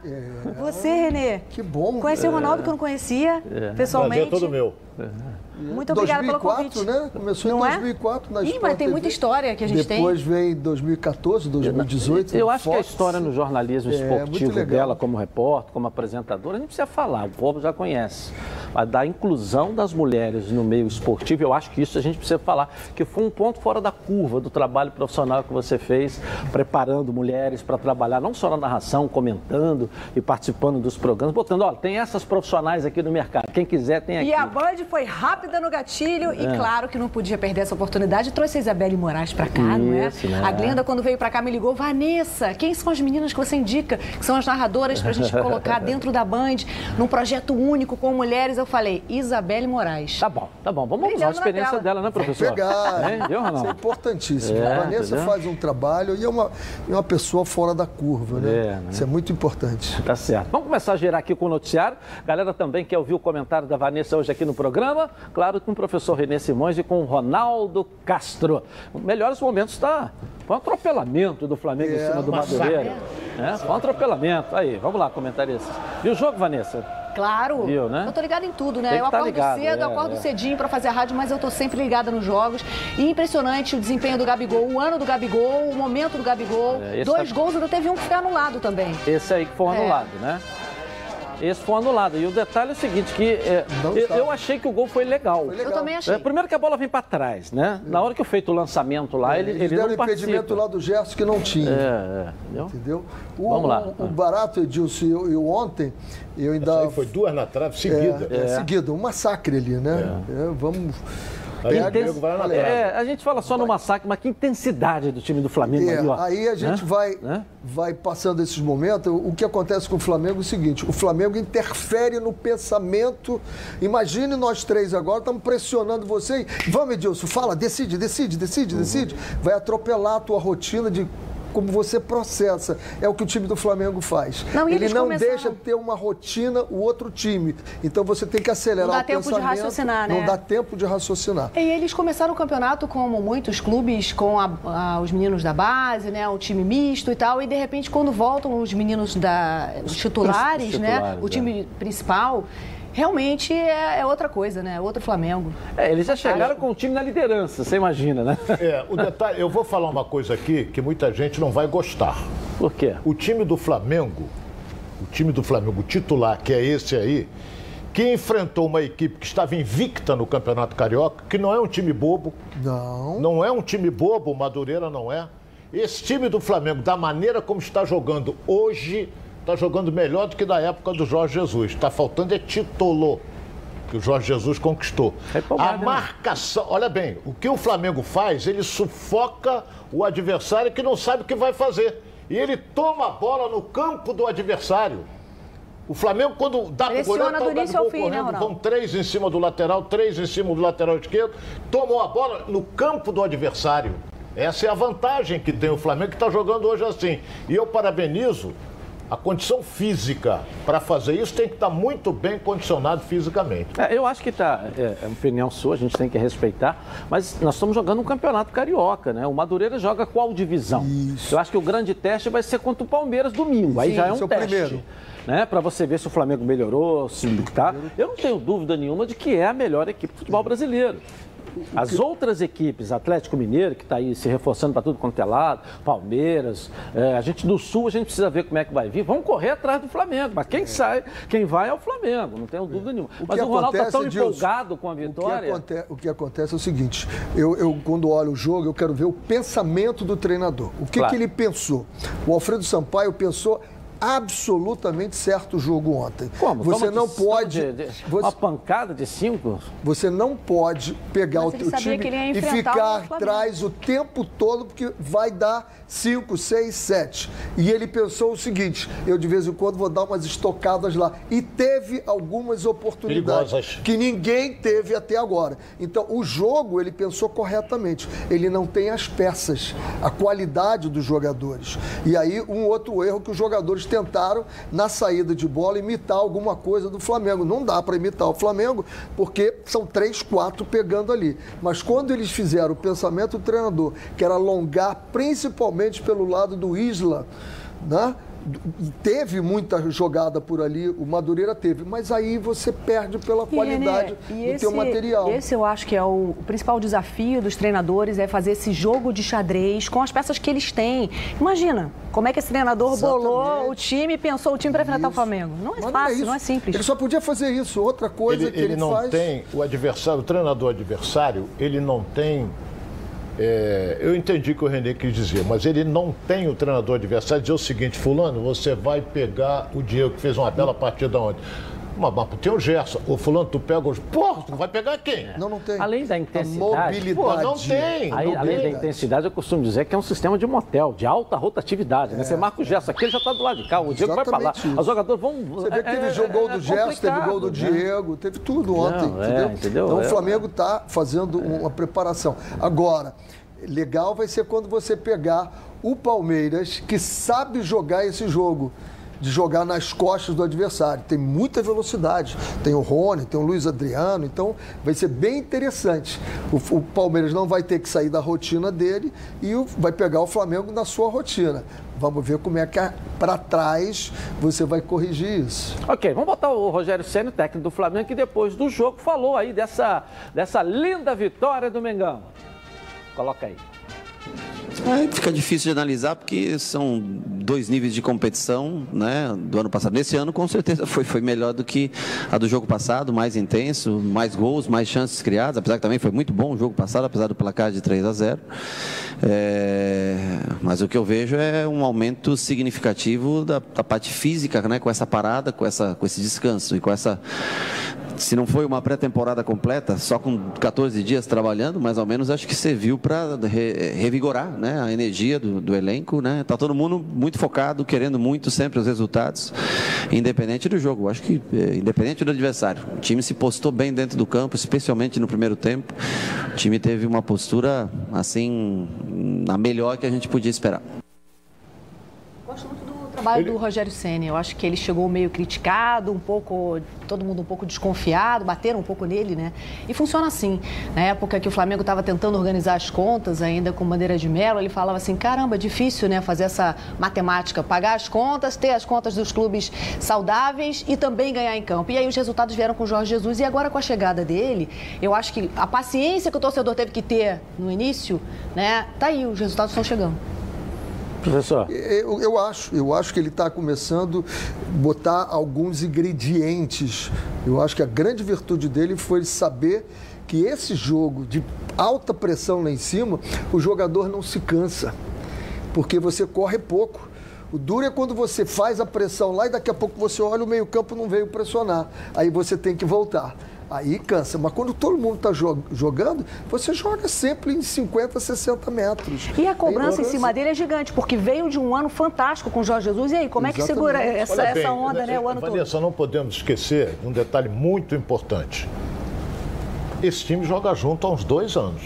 você, Renê. Que bom. Conheci o Ronaldo que eu não conhecia, É. pessoalmente. Prazer todo meu. Muito obrigada pelo 2004, convite. né? Começou Não em é? 2004 na Ih, Sport mas tem TV. muita história que a gente tem. Depois vem 2014, 2018. Eu no acho que a Fox. história no jornalismo É, esportivo legal. dela, como repórter, como apresentadora, a gente precisa falar, o povo já conhece. Da inclusão das mulheres no meio esportivo, eu acho que isso a gente precisa falar, que foi um ponto fora da curva do trabalho profissional que você fez, preparando mulheres para trabalhar não só na narração, comentando e participando dos programas, botando, ó, tem essas profissionais aqui no mercado, quem quiser tem aqui. E a Band foi rápida no gatilho e É. claro que não podia perder essa oportunidade. Trouxe a Isabelle Moraes pra cá, não é? Isso, né? A Glenda, quando veio pra cá, me ligou. Vanessa, quem são as meninas que você indica? Que são as narradoras pra gente colocar dentro da Band, num projeto único com mulheres. Eu falei, Isabelle Moraes. Tá bom, tá bom. Vamos usar a experiência dela, né, professor? Pegar. Hein? Viu, Isso é Ronaldo? importantíssimo. É, a Vanessa entendeu? faz um trabalho e é uma, é uma pessoa fora da curva, né? É, né? Isso é muito importante. Tá certo. Vamos começar a girar aqui com o noticiário. Galera também quer ouvir o comentário da Vanessa hoje aqui no programa. Claro, com o professor Renê Simões e com o Ronaldo Castro. O melhores momentos está. Foi um atropelamento do Flamengo em É, cima do. Madureira. É, foi um atropelamento. Aí, vamos lá, comentaristas. E o jogo, Vanessa? Claro. Viu, né? Eu tô ligada em tudo, né? Eu tá acordo ligado, cedo, é, acordo é. cedinho pra fazer a rádio, mas eu tô sempre ligada nos jogos. E impressionante o desempenho do Gabigol, o ano do Gabigol, o momento do Gabigol. É, Dois tá- gols, ainda teve um que foi anulado também. Esse aí que foi É. anulado, né? Esse foi anulado. E o detalhe é o seguinte, que é, eu, eu achei que o gol foi legal. Foi legal. Eu também achei. É, primeiro que a bola vem para trás, né? Na hora que eu feito o lançamento lá, ele, Eles ele deram não participa. impedimento lá do Gerson que não tinha. É, é, entendeu? Entendeu? O, Vamos lá. O, o barato, Edilson, e eu, eu ontem, eu ainda. Foi duas na trave seguida. É, é, seguida, um massacre ali, né? É, vamos. Pega- Diego vai na. É, a gente fala só no massacre, mas que intensidade do time do Flamengo É, ali, ó. aí a gente Né? vai, Né? vai passando esses momentos. O que acontece com o Flamengo é o seguinte: o Flamengo interfere no pensamento. Imagine nós três agora, estamos pressionando você. Vamos, Edilson, fala, decide, decide, decide, Uhum. decide. Vai atropelar a tua rotina de. Como você processa, é o que o time do Flamengo faz. Não, Ele não começaram- deixa ter uma rotina o outro time. Então você tem que acelerar Não dá o tempo de pensamento. raciocinar, Não né? dá tempo de raciocinar. E eles começaram o campeonato como muitos clubes, com a- a- os meninos da base, né? Um time misto e tal. E de repente, quando voltam os meninos da, os titulares, Os né? titulares, O time principal, realmente é, é outra coisa, né? Outro Flamengo. É, eles já chegaram com o time na liderança, você imagina, né? É, o detalhe, eu vou falar uma coisa aqui que muita gente não vai gostar. Por quê? O time do Flamengo, o time do Flamengo titular, que é esse aí, que enfrentou uma equipe que estava invicta no Campeonato Carioca, que não é um time bobo, Não. não é um time bobo, o Madureira não é. Esse time do Flamengo, da maneira como está jogando hoje, está jogando melhor do que da época do Jorge Jesus. Está faltando é título que o Jorge Jesus conquistou. É A né? marcação, olha bem, o que o Flamengo faz, ele sufoca o adversário que não sabe o que vai fazer. E ele toma a bola no campo do adversário. O Flamengo, quando dá pro Pressiona goleiro, tá do o início ao fim, né, correndo, vão três em cima do lateral, três em cima do lateral esquerdo, tomou a bola no campo do adversário. Essa é a vantagem que tem o Flamengo, que está jogando hoje assim. E eu parabenizo a condição física para fazer isso tem que estar muito bem condicionado fisicamente. É, eu acho que está, é, é uma opinião sua, a gente tem que respeitar, mas nós estamos jogando um campeonato carioca, né? O Madureira joga qual divisão? Isso. Eu acho que o grande teste vai ser contra o Palmeiras domingo, aí Sim, já é um teste. Primeiro. Né, para você ver se o Flamengo melhorou, se tá. Eu não tenho dúvida nenhuma de que é a melhor equipe do futebol brasileiro. As outras equipes, Atlético Mineiro, que está aí se reforçando para tudo quanto é lado, Palmeiras, é, a gente do Sul, a gente precisa ver como é que vai vir. Vamos correr atrás do Flamengo. Mas quem é. sai, quem vai é o Flamengo, não tenho dúvida nenhuma. O mas o Ronaldo está tão empolgado com a vitória. O que, acontece, o que acontece é o seguinte: eu, eu, quando olho o jogo, eu quero ver o pensamento do treinador. O que, claro. que ele pensou? O Alfredo Sampaio pensou absolutamente certo o jogo ontem. Como? Você Como não pode. De, de, você, uma pancada de cinco? Você não pode pegar Mas o teu time e ficar atrás o tempo todo, porque vai dar 5, 6, 7. E ele pensou o seguinte: eu de vez em quando vou dar umas estocadas lá. E teve algumas oportunidades Perigosas. que ninguém teve até agora. Então, o jogo ele pensou corretamente. Ele não tem as peças, a qualidade dos jogadores. E aí, um outro erro que os jogadores tentaram, na saída de bola, imitar alguma coisa do Flamengo. Não dá para imitar o Flamengo, porque são três, quatro pegando ali. Mas quando eles fizeram o pensamento do treinador, que era alongar principalmente pelo lado do Isla, né? Teve muita jogada por ali, o Madureira teve, mas aí você perde pela qualidade e, do esse, teu material. Esse eu acho que é o, o, principal desafio dos treinadores, é fazer esse jogo de xadrez com as peças que eles têm. Imagina, como é que esse treinador Exatamente. bolou o time e pensou o time para enfrentar o Flamengo. Não é mas fácil, não é, não é, simples. Ele só podia fazer isso. Outra coisa ele, que ele, ele não faz... tem, o adversário, o treinador adversário, ele não tem é, eu entendi o que o René quis dizer, mas ele não tem o treinador adversário dizer o seguinte: Fulano, você vai pegar o Diego que fez uma bela partida ontem. Mas, mas tem o Gerson. O fulano, tu pega os. Porra, tu vai pegar quem? Não, não tem. Além da intensidade. A mobilidade. Pô, não tem. Aí, além da intensidade, eu costumo dizer que é um sistema de motel, de alta rotatividade. É. Né? Você marca o Gerson aqui, ele já está do lado de cá. O Diego vai para lá. Isso. Os jogadores vão. Você vê que teve é, gol do é Gerson, teve gol do né? Diego, teve tudo ontem. Não, é, entendeu? entendeu? Então o é. Flamengo está fazendo uma preparação. Agora legal vai ser quando você pegar o Palmeiras, que sabe jogar esse jogo de jogar nas costas do adversário. Tem muita velocidade. Tem o Rony, tem o Luiz Adriano, então vai ser bem interessante. O, o Palmeiras não vai ter que sair da rotina dele e o, vai pegar o Flamengo na sua rotina. Vamos ver como é que para trás você vai corrigir isso. Ok, vamos botar o Rogério Senna, técnico do Flamengo, que depois do jogo falou aí dessa, dessa linda vitória do Mengão. Coloca aí. Fica difícil de analisar porque são dois níveis de competição né, do ano passado. Nesse ano, com certeza, foi, foi melhor do que a do jogo passado, mais intenso, mais gols, mais chances criadas, apesar que também foi muito bom o jogo passado, apesar do placar de 3 a 0. É, mas o que eu vejo é um aumento significativo da, da parte física, né, com essa parada, com, essa, com esse descanso e com essa se não foi uma pré-temporada completa, só com 14 dias trabalhando, mais ou menos, acho que serviu para re, revigorar né, a energia do, do elenco. Né? Tá todo mundo muito focado, querendo muito sempre os resultados, independente do jogo. Acho que, é, independente do adversário. O time se postou bem dentro do campo, especialmente no primeiro tempo. O time teve uma postura, assim, a melhor que a gente podia esperar trabalho ele... do Rogério Senna. Eu acho que ele chegou meio criticado, um pouco, todo mundo um pouco desconfiado, bateram um pouco nele, né? E funciona assim. Na época que o Flamengo estava tentando organizar as contas ainda com bandeira de melo, ele falava assim: caramba, difícil, né? Fazer essa matemática, pagar as contas, ter as contas dos clubes saudáveis e também ganhar em campo. E aí os resultados vieram com o Jorge Jesus. E agora com a chegada dele, eu acho que a paciência que o torcedor teve que ter no início, né? Tá aí, os resultados estão chegando. Professor? Eu, eu acho, eu acho que ele está começando a botar alguns ingredientes. Eu acho que a grande virtude dele foi saber que esse jogo de alta pressão lá em cima, o jogador não se cansa, porque você corre pouco. O duro é quando você faz a pressão lá e daqui a pouco você olha o meio-campo não veio pressionar. Aí você tem que voltar. Aí cansa. Mas quando todo mundo está jogando, você joga sempre em 50, 60 metros. E a cobrança em cima dele é gigante, porque veio de um ano fantástico com o Jorge Jesus. E aí, como Exatamente. é que segura essa, bem, essa onda, né, o ano Vanessa, todo? não podemos esquecer um detalhe muito importante. Esse time joga junto há uns dois anos.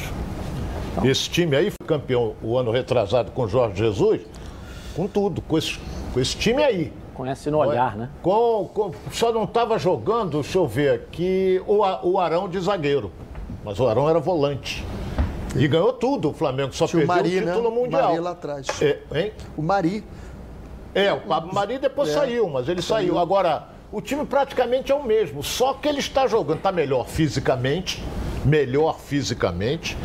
Esse time aí foi campeão o ano retrasado com o Jorge Jesus, com tudo, com esse, com esse time aí. Conhece no olhar, né? Com, com- só não estava jogando, deixa eu ver aqui, o, o Arão de zagueiro. Mas o Arão era volante. E ganhou tudo o Flamengo, só Tinha o perdeu Mari, o né? título mundial. Mari lá atrás. É, hein? O Mari. É, o Pablo Mari depois É. saiu, mas ele saiu. Agora, o time praticamente é o mesmo, só que ele está jogando, está melhor fisicamente, melhor fisicamente.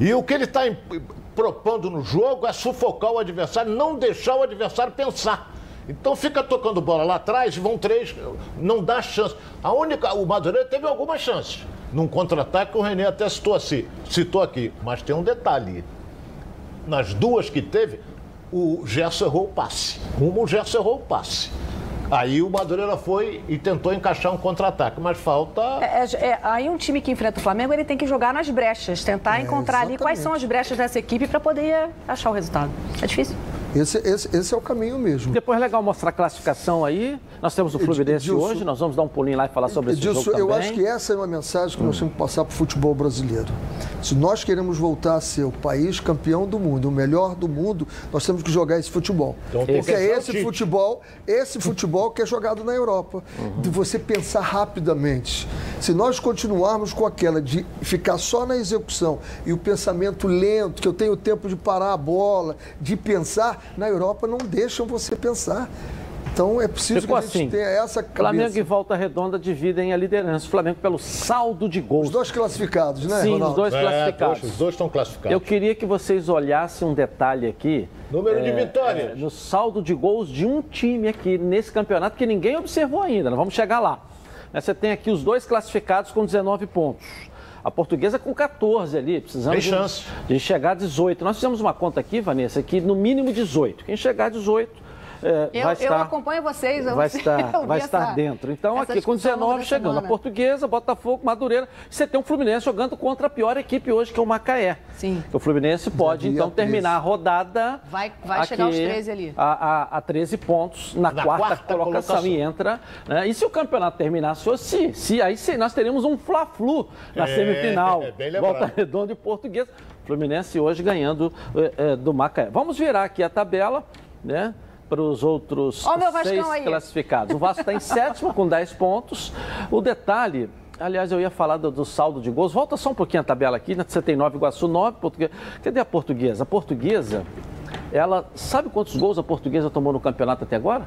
E o que ele está propondo no jogo é sufocar o adversário, não deixar o adversário pensar. Então fica tocando bola lá atrás, vão três, não dá chance. A única, o Madureira teve algumas chances. Num contra-ataque, o René até citou, assim, citou aqui. Mas tem um detalhe. Nas duas que teve, o Gerson errou o passe. Uma, o Gerson errou o passe. Aí o Madureira foi e tentou encaixar um contra-ataque, mas falta. É, é- é- aí um time que enfrenta o Flamengo, ele tem que jogar nas brechas, tentar encontrar ali quais são as brechas dessa equipe para poder achar o resultado. É difícil. Esse, esse, esse é o caminho mesmo. Depois é legal mostrar a classificação aí. Nós temos o Fluminense Edilson- hoje, nós vamos dar um pulinho lá e falar sobre esse Edilson, jogo também. eu acho que essa é uma mensagem que nós temos que passar para o futebol brasileiro. Se nós queremos voltar a ser o país campeão do mundo, o melhor do mundo, nós temos que jogar esse futebol. Então Porque que é esse futebol, esse futebol que é jogado na Europa. De você pensar rapidamente. Se nós continuarmos com aquela de ficar só na execução e o pensamento lento, que eu tenho tempo de parar a bola, de pensar, na Europa não deixam você pensar. Então é preciso Ficou que a gente assim. tenha essa cabeça. Flamengo e Volta Redonda dividem a liderança. O Flamengo pelo saldo de gols. Os dois classificados, né, Sim, Ronaldo? os dois É, classificados. poxa, os dois estão classificados. Eu queria que vocês olhassem um detalhe aqui. Número de vitórias. é, no saldo de gols de um time aqui nesse campeonato que ninguém observou ainda. Nós vamos chegar lá. Você tem aqui os dois classificados com 19 pontos. A portuguesa com 14 ali, precisando Tem de, chance. de chegar a 18. Nós fizemos uma conta aqui, Vanessa, que no mínimo 18. Quem chegar a 18 é, Eu, vai eu estar acompanho vocês. Eu, vai eu estar, vai essa- estar dentro. Então, essa aqui com discussão ao longo 19 da chegando a semana. Portuguesa, Botafogo, Madureira. Você tem o Fluminense jogando contra a pior equipe hoje, que é o Macaé. Sim. O Fluminense pode, então, 13. terminar a rodada. Vai- vai chegar aos 13 ali. A, a, a 13 pontos na, Na quarta, quarta colocação, colocação. e entra. né? E se o campeonato terminasse hoje, se, se aí sim, nós teríamos um Fla-Flu na É, semifinal. é bem lembrado. Volta Redonda e Portuguesa. Fluminense hoje ganhando eh, do Macaé. Vamos virar aqui a tabela, né? Para os outros Vascão seis classificados. O Vasco está em sétimo com 10 pontos. O detalhe, aliás, eu ia falar do, do saldo de gols. Volta só um pouquinho a tabela aqui, né? Você tem 9, Iguaçu 9, Portuguesa. Cadê a portuguesa? A portuguesa, ela. Sabe quantos gols a portuguesa tomou no campeonato até agora?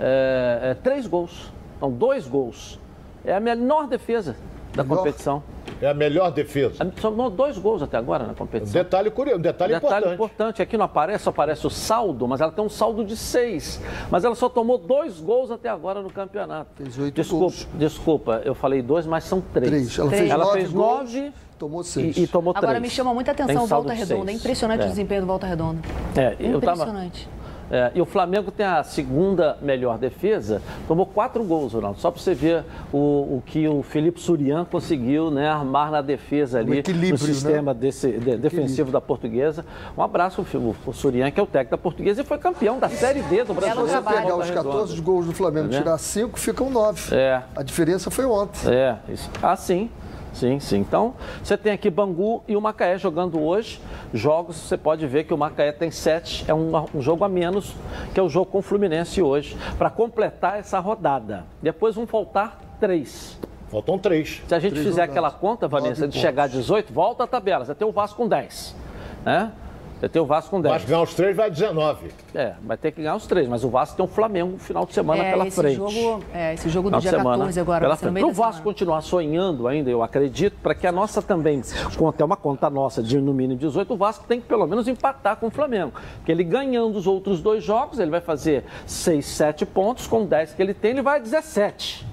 É, é, três gols. Não, dois gols. É a menor defesa da Melhor? competição. É a melhor defesa. Tomou dois gols até agora na Um competição. detalhe curioso, um detalhe, Detalhe importante. importante, aqui não aparece, só aparece o saldo, mas ela tem um saldo de seis. Mas ela só tomou dois gols até agora no campeonato. Fez oito desculpa, gols. desculpa, eu falei dois, mas são três. Três. Ela fez Ela nove fez gols, nove tomou seis. e, e tomou Agora três. me chama muita atenção saldo Volta Redonda. É impressionante É. o desempenho do Volta Redonda. É, eu tava, Impressionante. É, e o Flamengo tem a segunda melhor defesa, tomou quatro gols, Ronaldo. Só para você ver o, o que o Felipe Surian conseguiu né, armar na defesa ali, equilíbrio, no né? sistema desse- de- defensivo da portuguesa. Um abraço o, o Surian, que é o técnico da portuguesa e foi campeão da Série D do Se Brasileiro. você pegar os Redonda. 14 gols do Flamengo, Tá vendo? tirar 5, ficam 9. É. A diferença foi ontem. É, isso. Ah, sim. Sim, sim. Então, você tem aqui Bangu e o Macaé jogando hoje. Jogos, você pode ver que o Macaé tem sete, é um, um jogo a menos, que é o jogo com o Fluminense hoje, para completar essa rodada. Depois vão faltar três. Faltam três. Se a gente Três fizer rodadas. aquela conta, Vanessa, de chegar a 18, volta a tabela. Você tem o Vasco com 10. Né? Você tem o Vasco com 10. Mas ganhar os três vai 19. É, vai ter que ganhar os três, mas o Vasco tem um Flamengo no final de semana É, pela esse frente. jogo, é, esse jogo do Final de dia semana 14 agora, pela frente. meio Para o Vasco semana. continuar sonhando ainda, eu acredito, para que a nossa também conta, é uma conta nossa de no mínimo 18, o Vasco tem que pelo menos empatar com o Flamengo. Porque ele ganhando os outros dois jogos, ele vai fazer 6, 7 pontos, com 10 que ele tem, ele vai a 17.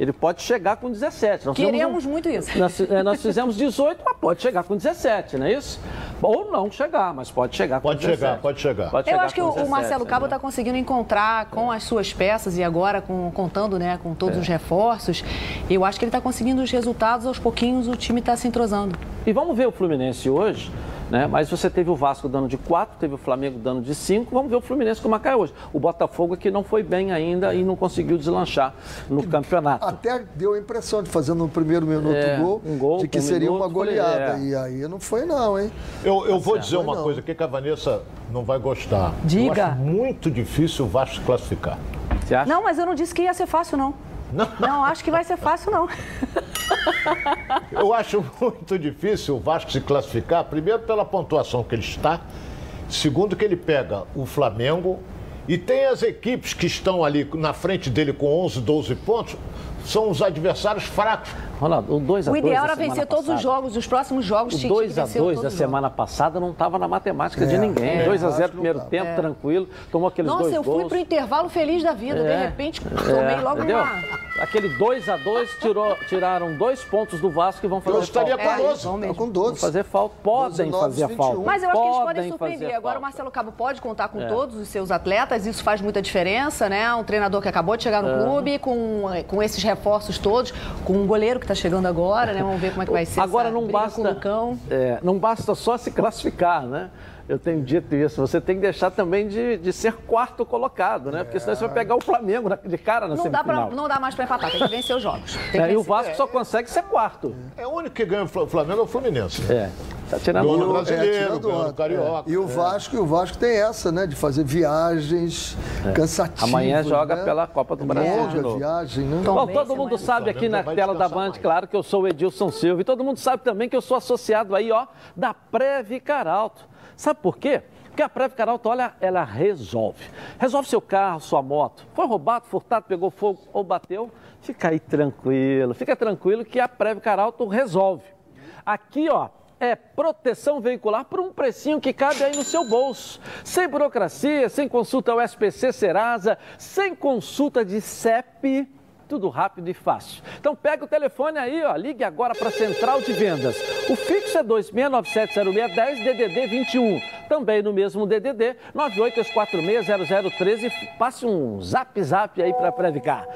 Ele pode chegar com 17. Nós Queremos um- muito isso. Nós, é, nós fizemos 18, mas pode chegar com 17, não é isso? Ou não chegar, mas pode chegar com Pode 17. chegar, pode chegar. Eu chegar acho que com o, o 17, Marcelo Cabo né? está conseguindo encontrar com as suas peças e agora com, contando né, com todos É. os reforços. Eu acho que ele está conseguindo os resultados aos pouquinhos, o time está se entrosando. E vamos ver o Fluminense hoje. Né? Mas você teve o Vasco dando de 4, teve o Flamengo dando de 5. Vamos ver o Fluminense como cai hoje. O Botafogo que não foi bem ainda e não conseguiu deslanchar no campeonato. Até deu a impressão de fazer no primeiro minuto É, gol, um gol, de que um seria minuto, uma goleada. é. E aí não foi não, hein? Eu, eu vou certo. dizer uma Não. coisa aqui que a Vanessa não vai gostar. Diga. Eu acho muito difícil o Vasco se classificar. Você acha? Não, mas eu não disse que ia ser fácil, não. Não, acho que vai ser fácil, não. Eu acho muito difícil o Vasco se classificar, primeiro pela pontuação que ele está, segundo que ele pega o Flamengo e tem as equipes que estão ali na frente dele com 11, 12 pontos, são os adversários fracos. Ronaldo, o 2 a O 2 ideal era vencer todos os jogos, os próximos jogos O tinha que 2 a vencer 2 todos da os semana passada não estava na matemática de É, ninguém. é, 2 a acho 0 que não primeiro tava. tempo, tranquilo. Tomou aqueles Nossa, dois eu fui gols. pro intervalo feliz da vida. De É, repente, tomei é, logo entendeu? uma. Aquele 2 a 2 tirou, tiraram dois pontos do Vasco e vão fazer Eu estaria falta. com É, 12. vão mesmo. Tá com Vão 12. fazer falta, podem 12, fazer 21. falta. Mas eu acho que eles podem Podem surpreender. Agora o falta. Marcelo Cabo pode contar com É. todos os seus atletas, isso faz muita diferença, né? Um treinador que acabou de chegar no É. clube, com, com esses reforços todos, com um goleiro que está chegando agora, né? Vamos ver como é que vai ser. Agora não basta, é, não basta só se classificar, né? Eu tenho dito isso. Você tem que deixar também de, de ser quarto colocado, né? Porque senão você vai pegar o Flamengo na- de cara na Não dá, semifinal. pra, não dá mais para empatar, tem que vencer os jogos. Tem que É, e o. Vasco só consegue ser quarto. É o único que ganha o Fla- Flamengo é o Fluminense. É. Tá tirando o- no brasileiro, no onda. carioca. E o Vasco, e o Vasco tem essa, né? De fazer viagens cansativas. Amanhã joga né? pela Copa do Brasil de Longa novo. viagem, né? Bom, todo mundo sabe aqui na tela da Band, mais. claro, que eu sou o Edilson Silva. E todo mundo sabe também que eu sou associado aí, ó, da Preve Caralto. Sabe por quê? Porque a Preve Caralto, olha, ela resolve. Resolve seu carro, sua moto. Foi roubado, furtado, pegou fogo ou bateu? Fica aí tranquilo. Fica tranquilo que a Preve Caralto resolve. Aqui, ó, é proteção veicular por um precinho que cabe aí no seu bolso. Sem burocracia, sem consulta ao SPC Serasa, sem consulta de CEP. Tudo rápido e fácil. Então pega o telefone aí, ó, ligue agora para a Central de Vendas. O fixo é 26970610 DDD 21. Também no mesmo DDD 982460013 e passe um zap zap aí para Previcar.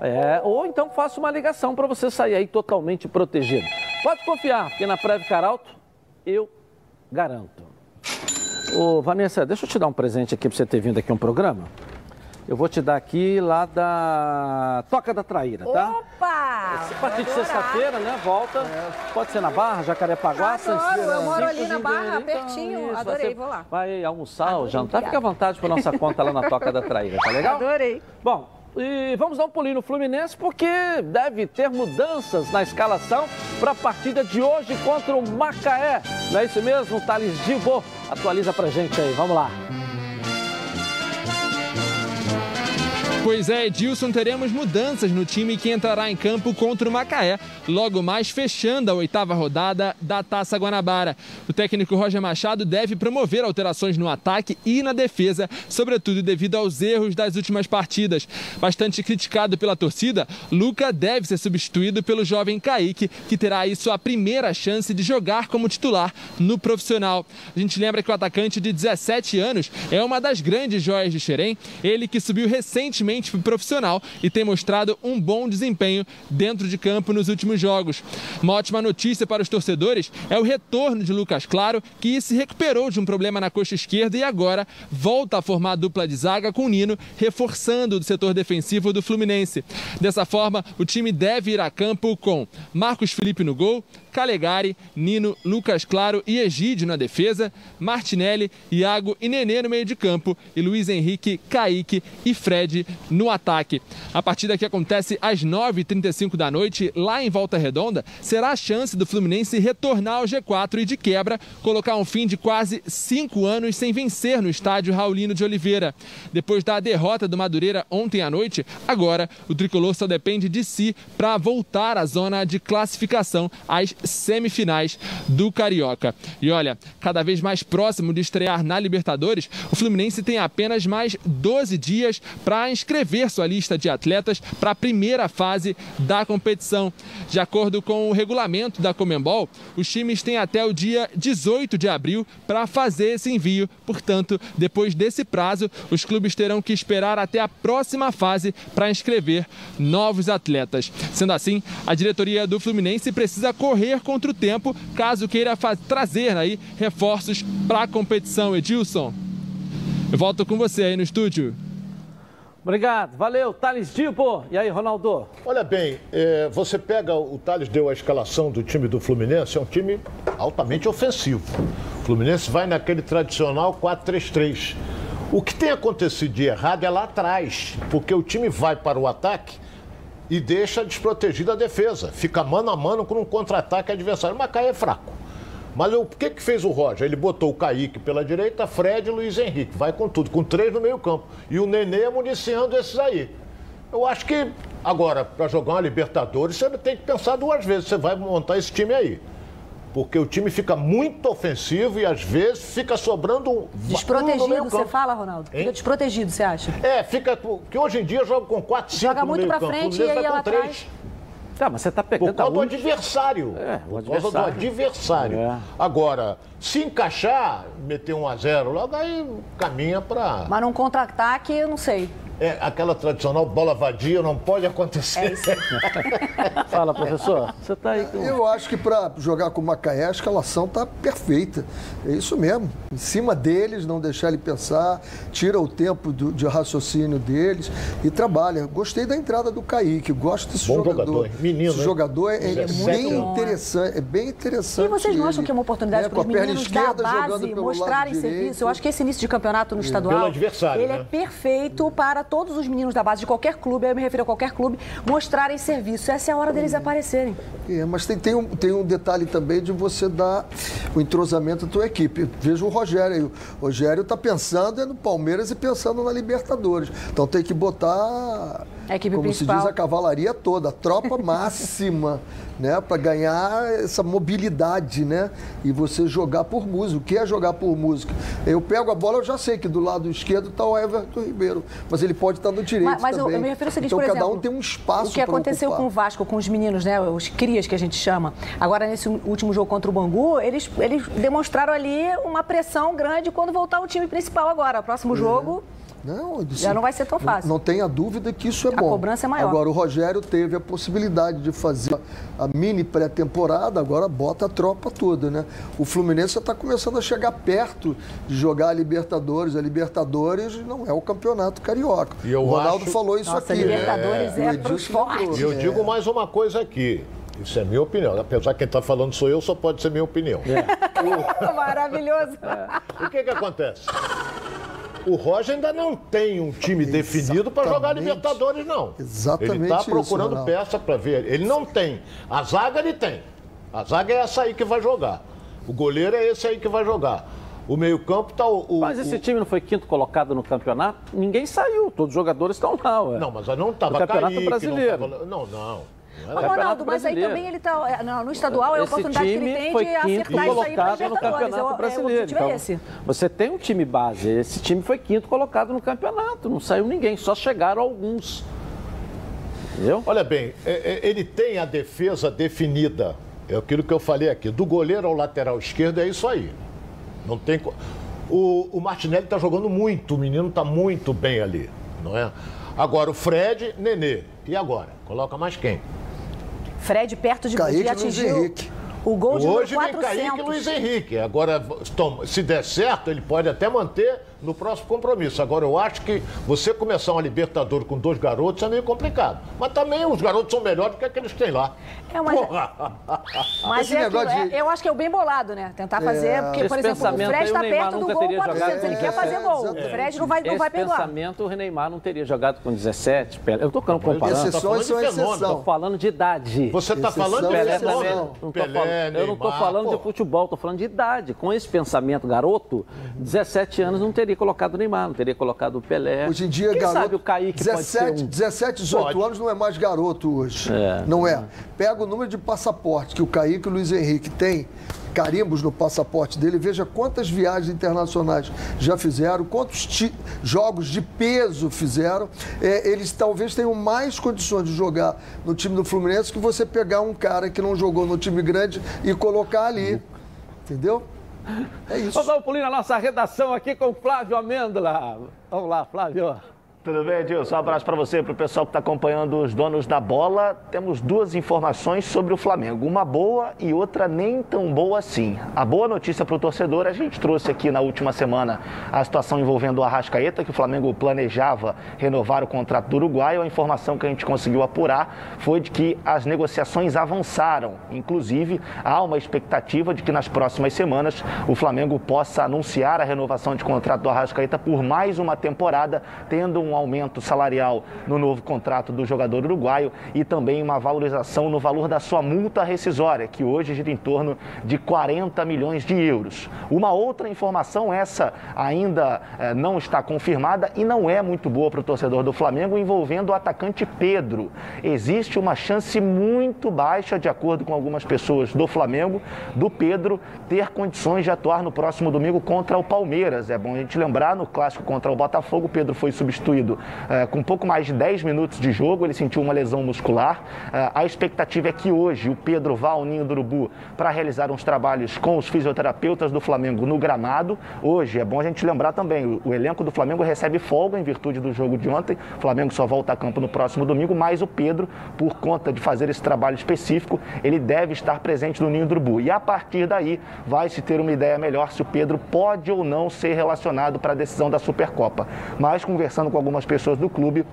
É, ou então faça uma ligação para você sair aí totalmente protegido. Pode confiar, porque na Previcar Alto eu garanto. Ô, Vanessa, deixa eu te dar um presente aqui para você ter vindo aqui um programa. Eu vou te dar aqui lá da Toca da Traíra, tá? Opa! A partir de sexta-feira, né? Volta. Pode ser na Barra, Jacarepaguá, Adoro, Ciro, eu moro ali na Barra, pertinho. isso, Adorei, vou lá. Vai almoçar ou jantar, fica à vontade por nossa conta lá na Toca da Traíra, tá legal? Adorei. Bom, e vamos dar um pulinho no Fluminense porque deve ter mudanças na escalação para a partida de hoje contra o Macaé. Não é isso mesmo, Thales Dibo? Atualiza pra gente aí, vamos lá. Pois é, Edilson, teremos mudanças no time que entrará em campo contra o Macaé, logo mais fechando a oitava rodada da Taça Guanabara. O técnico Roger Machado deve promover alterações no ataque e na defesa, sobretudo devido aos erros das últimas partidas. Bastante criticado pela torcida, Luca deve ser substituído pelo jovem Kaique, que terá aí sua primeira chance de jogar como titular no profissional. A gente lembra que o atacante de 17 anos é uma das grandes joias de Xerém, ele que subiu recentemente o profissional e tem mostrado um bom desempenho dentro de campo nos últimos jogos. Uma ótima notícia para os torcedores é o retorno de Lucas Claro, que se recuperou de um problema na coxa esquerda e agora volta a formar a dupla de zaga com o Nino, reforçando o setor defensivo do Fluminense. Dessa forma, o time deve ir a campo com Marcos Felipe no gol, Calegari, Nino, Lucas Claro e Egídio na defesa, Martinelli, Iago e Nenê no meio de campo e Luiz Henrique, Kaique e Fred no ataque. A partida que acontece às 9h35 da noite, lá em Volta Redonda, será a chance do Fluminense retornar ao G4 e, de quebra, colocar um fim de quase cinco anos sem vencer no estádio Raulino de Oliveira. Depois da derrota do Madureira ontem à noite, agora o tricolor só depende de si para voltar à zona de classificação às semifinais do Carioca. E olha, cada vez mais próximo de estrear na Libertadores, o Fluminense tem apenas mais 12 dias para a inscrição inscrever sua lista de atletas para a primeira fase da competição. De acordo com o regulamento da Comembol, os times têm até o dia 18 de abril para fazer esse envio. Portanto, depois desse prazo, os clubes terão que esperar até a próxima fase para inscrever novos atletas. Sendo assim, a diretoria do Fluminense precisa correr contra o tempo caso queira trazer aí reforços para a competição. Edilson, eu volto com você aí no estúdio. Obrigado, valeu, Thales Dibo. E aí, Ronaldo? Olha bem, é, você pega, o Thales deu a escalação do time do Fluminense, é um time altamente ofensivo. O Fluminense vai naquele tradicional 4-3-3. O que tem acontecido de errado é lá atrás, porque o time vai para o ataque e deixa desprotegida a defesa. Fica mano a mano com um contra-ataque adversário. O Macaé é fraco. Mas o que, que fez o Roger? Ele botou o Kaique pela direita, Fred e Luiz Henrique. Vai com tudo, com três no meio campo. E o Nenê municiando esses aí. Eu acho que, agora, para jogar uma Libertadores, você tem que pensar duas vezes. Você vai montar esse time aí. Porque o time fica muito ofensivo e às vezes fica sobrando um. Desprotegido, você fala, Ronaldo? Fica desprotegido, você acha? É, fica. Que hoje em dia joga com 4, 5 Joga muito pra frente e aí lá atrás. Tá, mas você está pegando Por causa do adversário. É, o Por causa do adversário. É. Agora, se encaixar, meter um a zero logo, aí caminha para. Mas num contra-ataque, eu não sei. É, aquela tradicional bola vadia não pode acontecer. É. Fala, professor. Você está aí com... Eu acho que para jogar com o Macaé, a escalação está perfeita. É isso mesmo. Em cima deles, não deixar ele pensar, tira o tempo do, de raciocínio deles e trabalha. Gostei da entrada do Kaique, gosto desse Bom jogador. jogador, menino, Esse hein? jogador é, é 17 bem anos. interessante. É bem interessante. E vocês não acham ele, que é uma oportunidade né, para os meninos da base mostrarem serviço? Eu acho que esse início de campeonato no estadual, Pelo adversário, ele é né? perfeito para todos os meninos da base de qualquer clube, aí eu me refiro a qualquer clube, mostrarem serviço. Essa é a hora deles aparecerem. É, mas tem, tem, um, tem um detalhe também de você dar o entrosamento da tua equipe. Veja o Rogério aí. O Rogério está pensando é no Palmeiras e pensando na Libertadores. Então tem que botar, A equipe como principal. se diz, a cavalaria toda, a tropa máxima, né? Para ganhar essa mobilidade, né? E você jogar por música. O que é jogar por música? Eu pego a bola, eu já sei que do lado esquerdo está o Everton Ribeiro, mas ele pode estar do direito Mas, mas também. eu me refiro ao seguinte, então por cada exemplo, um tem um espaço O que aconteceu ocupar. com o Vasco, com os meninos, né? Os crias que a gente chama. Agora, nesse último jogo contra o Bangu, eles, eles demonstraram ali uma pressão grande quando voltar o time principal agora. Próximo jogo. Não, disse- Já não vai ser tão fácil. Não, não tenha dúvida que isso é A bom. cobrança é maior. Agora, o Rogério teve a possibilidade de fazer a mini pré-temporada, agora bota a tropa toda, né? O Fluminense já está começando a chegar perto de jogar a Libertadores. A Libertadores não é o campeonato carioca. E o Ronaldo acho- falou isso Nossa, aqui. Libertadores né? é O pros Edilson lembrou. fortes. E eu digo mais uma coisa aqui. Isso é minha opinião. Apesar que quem está falando sou eu, só pode ser minha opinião. Maravilhoso. O que que acontece? O Roger ainda não tem um time definido para jogar. Libertadores, não. Exatamente Ele está isso, procurando Ronaldo. peça para ver. Ele não tem. A zaga ele tem. A zaga é essa aí que vai jogar. O goleiro é esse aí que vai jogar. O meio-campo está o, o- Mas esse o- time não foi quinto colocado no campeonato? Ninguém saiu, todos os jogadores estão lá. Ué. Não, mas não estava No Campeonato Kaique, Brasileiro. Não, tava... não, não. Não Ô, Campeonato Ronaldo, mas aí Brasileiro. também ele tá. No estadual é a Esse oportunidade que ele tem de acertar isso aí colocado no Libertadores. Campeonato É o- é, o Brasileiro. objetivo é esse. você tem um time base. Esse time foi quinto colocado no campeonato. Não saiu ninguém, só chegaram alguns. Entendeu? Olha bem, é- é- ele tem a defesa definida. É aquilo que eu falei aqui. Do goleiro ao lateral esquerdo é isso aí. Não tem. co- O, o Martinelli está jogando muito, o menino está muito bem ali, não é? Agora o Fred, Nenê. E agora? Coloca mais quem? Fred perto de Kaique de e Luiz atingir Henrique. O gol de Hoje vem 400. Kaique e Luiz Henrique. Agora, se der certo, ele pode até manter no próximo compromisso. Agora, eu acho que você começar uma Libertadores com dois garotos é meio complicado. Mas também os garotos são melhores do que aqueles que tem lá. É, mas, Porra! mas Esse é aquilo, negócio é- de- eu acho que é o bem bolado, né? Tentar fazer, É. porque, Esse por exemplo, o Fred está perto do gol teria 400, ele quer fazer gol. O. Fred não vai, não Esse vai perdoar. pensamento o Neymar não teria jogado com 17. Pelé. Eu estou comparando. Tá Exceções falando são de fenômeno. Estou exceção. falando de idade. Você está Exceção, falando de Pelé exceção. também. Não Pelé, falando- eu não estou falando pô. de futebol, estou falando de idade. Com esse pensamento garoto, 17 anos não teria colocado o Neymar, não teria colocado o Pelé. Hoje em dia, Quem garoto. sabe o Kaique 17, pode ser um... 17, 18 Pode. anos não é mais garoto hoje. É. Não é. Pega o número de passaporte que o Kaique e o Luiz Henrique têm. Carimbos no passaporte dele. Veja quantas viagens internacionais já fizeram, quantos jogos de peso fizeram. É, eles talvez tenham mais condições de jogar no time do Fluminense que você pegar um cara que não jogou no time grande e colocar ali. Entendeu? É isso. Vamos dar um pulinho na nossa redação aqui com Flávio Amêndola. Vamos lá, Flávio. Tudo bem, Edilson? Um abraço para você, para o pessoal que está acompanhando os donos da bola. Temos duas informações sobre o Flamengo, uma boa e outra nem tão boa assim. A boa notícia para o torcedor, a gente trouxe aqui na última semana a situação envolvendo o Arrascaeta, que o Flamengo planejava renovar o contrato do Uruguai. A informação que a gente conseguiu apurar foi de que as negociações avançaram. Inclusive, há uma expectativa de que nas próximas semanas o Flamengo possa anunciar a renovação de contrato do Arrascaeta por mais uma temporada, tendo um aumento salarial no novo contrato do jogador uruguaio e também uma valorização no valor da sua multa rescisória, que hoje gira em torno de 40 milhões de euros. Uma outra informação, essa ainda eh, não está confirmada e não é muito boa para o torcedor do Flamengo, envolvendo o atacante Pedro. Existe uma chance muito baixa, de acordo com algumas pessoas do Flamengo, do Pedro ter condições de atuar no próximo domingo contra o Palmeiras. É bom a gente lembrar, no clássico contra o Botafogo, Pedro foi substituído é, com pouco mais de 10 minutos de jogo, ele sentiu uma lesão muscular. É, a expectativa é que hoje o Pedro vá ao Ninho do Urubu para realizar uns trabalhos com os fisioterapeutas do Flamengo no gramado. Hoje, é bom a gente lembrar também, o, o elenco do Flamengo recebe folga em virtude do jogo de ontem. O Flamengo só volta a campo no próximo domingo, mas o Pedro, por conta de fazer esse trabalho específico, ele deve estar presente no Ninho do Urubu. E a partir daí vai se ter uma ideia melhor se o Pedro pode ou não ser relacionado para a decisão da Supercopa. Mas conversando com algumas algumas pessoas do clube,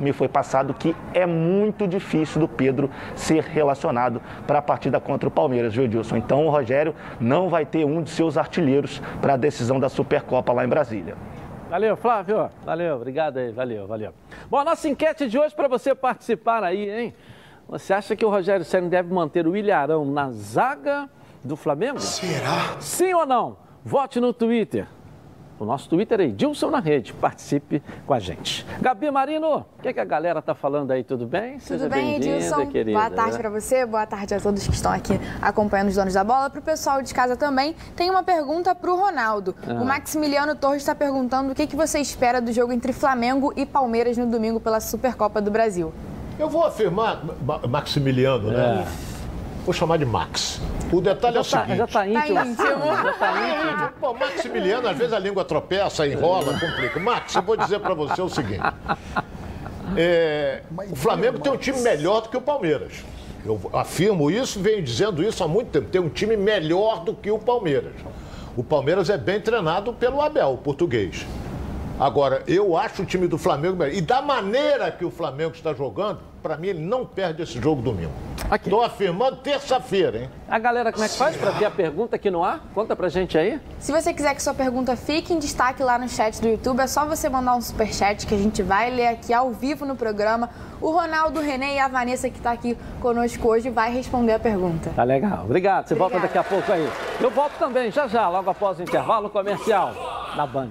me foi passado que é muito difícil do Pedro ser relacionado para a partida contra o Palmeiras, viu, Edilson? Então o Rogério não vai ter um de seus artilheiros para a decisão da Supercopa lá em Brasília. Valeu, Flávio. Valeu, obrigado aí, valeu, valeu. Bom, a nossa enquete de hoje para você participar aí, hein? Você acha que o Rogério Senna deve manter o Ilharão na zaga do Flamengo? Será? Sim ou não? Vote no Twitter o nosso Twitter é Edilson na Rede. Participe com a gente. Gabi Marino, o que, é que a galera tá falando aí? Tudo bem? Seja Tudo bem, Edilson? Querida. Boa tarde para você, boa tarde a todos que estão aqui acompanhando os donos da bola. Para o pessoal de casa também, tem uma pergunta para o Ronaldo. Ah. O Maximiliano Torres está perguntando o que, que você espera do jogo entre Flamengo e Palmeiras no domingo pela Supercopa do Brasil. Eu vou afirmar, Maximiliano, né? É. Vou chamar de Max. O detalhe já é o tá, seguinte. Já tá íntimo. Tá íntimo. Já tá íntimo. Pô, Maximiliano, às vezes a língua tropeça, enrola, complica. Max, eu vou dizer para você o seguinte. É, o Flamengo tem um time melhor do que o Palmeiras. Eu afirmo isso, venho dizendo isso há muito tempo. Tem um time melhor do que o Palmeiras. O Palmeiras é bem treinado pelo Abel, o português. Agora, eu acho o time do Flamengo melhor. E da maneira que o Flamengo está jogando, para mim ele não perde esse jogo domingo. Estou afirmando terça-feira, hein? A galera, como é que faz para ter a pergunta aqui no ar? Conta pra gente aí. Se você quiser que sua pergunta fique em destaque lá no chat do YouTube, é só você mandar um super chat que a gente vai ler aqui ao vivo no programa. O Ronaldo, o Renê e a Vanessa que está aqui conosco hoje vai responder a pergunta. Tá legal. Obrigado. Você Obrigada. volta daqui a pouco aí. Eu volto também, já já, logo após o intervalo comercial na Band.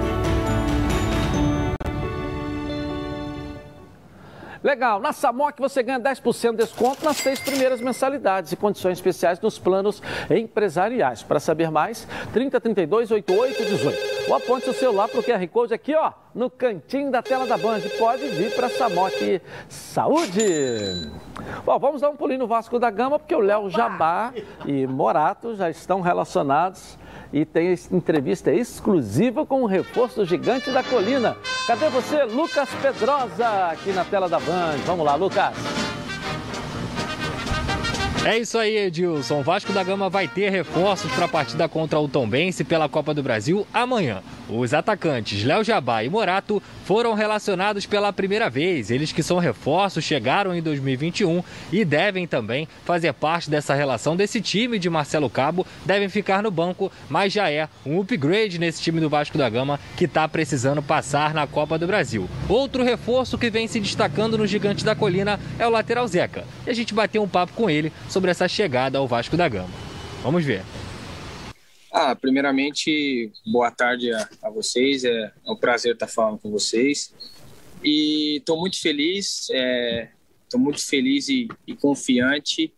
Legal. Na Samok você ganha 10% de desconto nas seis primeiras mensalidades e condições especiais nos planos empresariais. Para saber mais, 3032 8818. Ou aponte o celular para o QR Code aqui, ó, no cantinho da tela da Band. Pode vir para Samok Saúde. Bom, vamos dar um pulinho no Vasco da Gama, porque o Léo Jabá e Morato já estão relacionados e tem entrevista exclusiva com o reforço gigante da colina. Cadê você, Lucas Pedrosa, aqui na tela da Band? Vamos lá, Lucas. É isso aí, Edilson. O Vasco da Gama vai ter reforços para a partida contra o Tombense pela Copa do Brasil amanhã. Os atacantes Léo Jabá e Morato foram relacionados pela primeira vez. Eles que são reforços chegaram em 2021 e devem também fazer parte dessa relação desse time de Marcelo Cabo. Devem ficar no banco, mas já é um upgrade nesse time do Vasco da Gama que está precisando passar na Copa do Brasil. Outro reforço que vem se destacando no Gigante da Colina é o lateral Zeca. E a gente bateu um papo com ele sobre essa chegada ao Vasco da Gama. Vamos ver. Ah, primeiramente, boa tarde a, a vocês. É, é, um prazer estar falando com vocês. E estou muito feliz, estou é, muito feliz e, e confiante.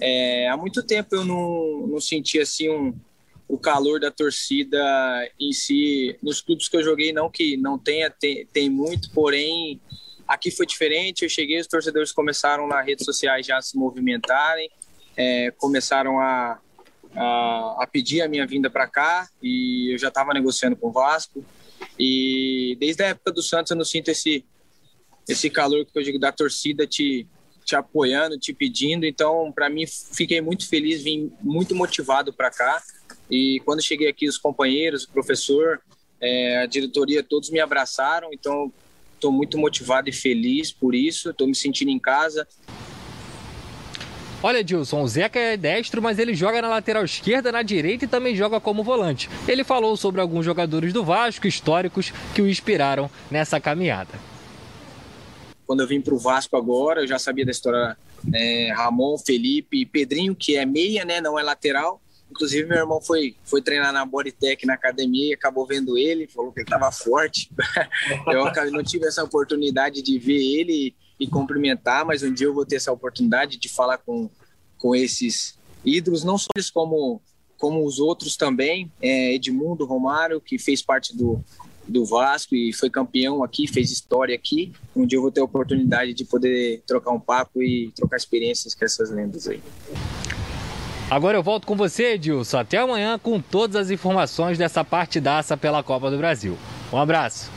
É, há muito tempo eu não, não senti assim um, o calor da torcida em si nos clubes que eu joguei. Não que não tenha, tem, tem muito, porém aqui foi diferente. Eu cheguei, os torcedores começaram nas redes sociais já a se movimentarem, é, começaram a a, a pedir a minha vinda para cá e eu já estava negociando com o Vasco. E desde a época do Santos eu não sinto esse, esse calor que eu digo da torcida te, te apoiando, te pedindo. Então, para mim, fiquei muito feliz, vim muito motivado para cá. E quando cheguei aqui, os companheiros, o professor, é, a diretoria, todos me abraçaram. Então, estou muito motivado e feliz por isso. Estou me sentindo em casa. Olha, Dilson, o Zeca é destro, mas ele joga na lateral esquerda, na direita e também joga como volante. Ele falou sobre alguns jogadores do Vasco históricos que o inspiraram nessa caminhada. Quando eu vim para o Vasco agora, eu já sabia da história é, Ramon, Felipe e Pedrinho, que é meia, né, não é lateral. Inclusive, meu irmão foi, foi treinar na Bodytech na academia e acabou vendo ele, falou que ele estava forte. eu não tive essa oportunidade de ver ele e cumprimentar, mas um dia eu vou ter essa oportunidade de falar com, com esses ídolos, não só eles como, como os outros também, é, Edmundo Romário, que fez parte do, do Vasco e foi campeão aqui, fez história aqui. Um dia eu vou ter a oportunidade de poder trocar um papo e trocar experiências com essas lendas aí. Agora eu volto com você, Edilson. Até amanhã com todas as informações dessa partidaça pela Copa do Brasil. Um abraço.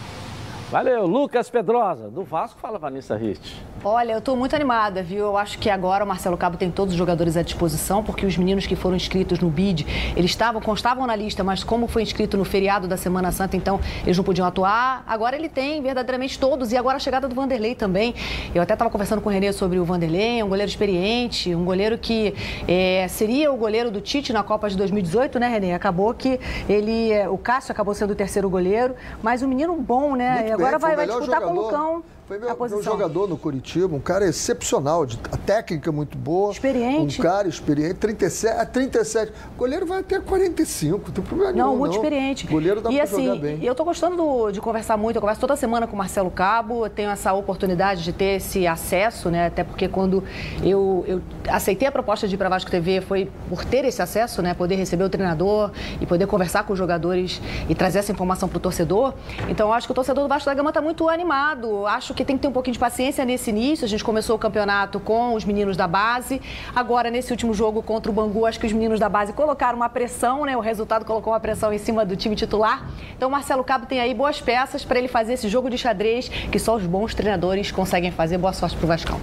Valeu, Lucas Pedrosa, do Vasco, fala Vanessa Ritt. Olha, eu estou muito animada, viu? Eu acho que agora o Marcelo Cabo tem todos os jogadores à disposição, porque os meninos que foram inscritos no BID, eles estavam, constavam na lista, mas como foi inscrito no feriado da Semana Santa, então eles não podiam atuar. Agora ele tem verdadeiramente todos, e agora a chegada do Vanderlei também. Eu até estava conversando com o Renê sobre o Vanderlei, um goleiro experiente, um goleiro que é, seria o goleiro do Tite na Copa de 2018, né, Renê? Acabou que ele, é, o Cássio acabou sendo o terceiro goleiro, mas um menino bom, né? Agora vai, vai disputar com o Lucão. Foi meu, meu, jogador no Curitiba, um cara excepcional, de, a técnica muito boa. Experiente. Um cara experiente, 37, 37. O goleiro vai até 45, não tem problema não, nenhum. Muito não, experiente. O goleiro dá e pra assim, jogar bem. E eu tô gostando do, de conversar muito, eu converso toda semana com o Marcelo Cabo, eu tenho essa oportunidade de ter esse acesso, né? Até porque quando eu, eu aceitei a proposta de ir para Vasco TV foi por ter esse acesso, né? Poder receber o treinador e poder conversar com os jogadores e trazer essa informação para o torcedor. Então, eu acho que o torcedor do Vasco da Gama está muito animado. Acho que tem que ter um pouquinho de paciência nesse início. A gente começou o campeonato com os meninos da base. Agora, nesse último jogo contra o Bangu, acho que os meninos da base colocaram uma pressão, né? O resultado colocou uma pressão em cima do time titular. Então, o Marcelo Cabo tem aí boas peças para ele fazer esse jogo de xadrez que só os bons treinadores conseguem fazer. Boa sorte para o Vascão.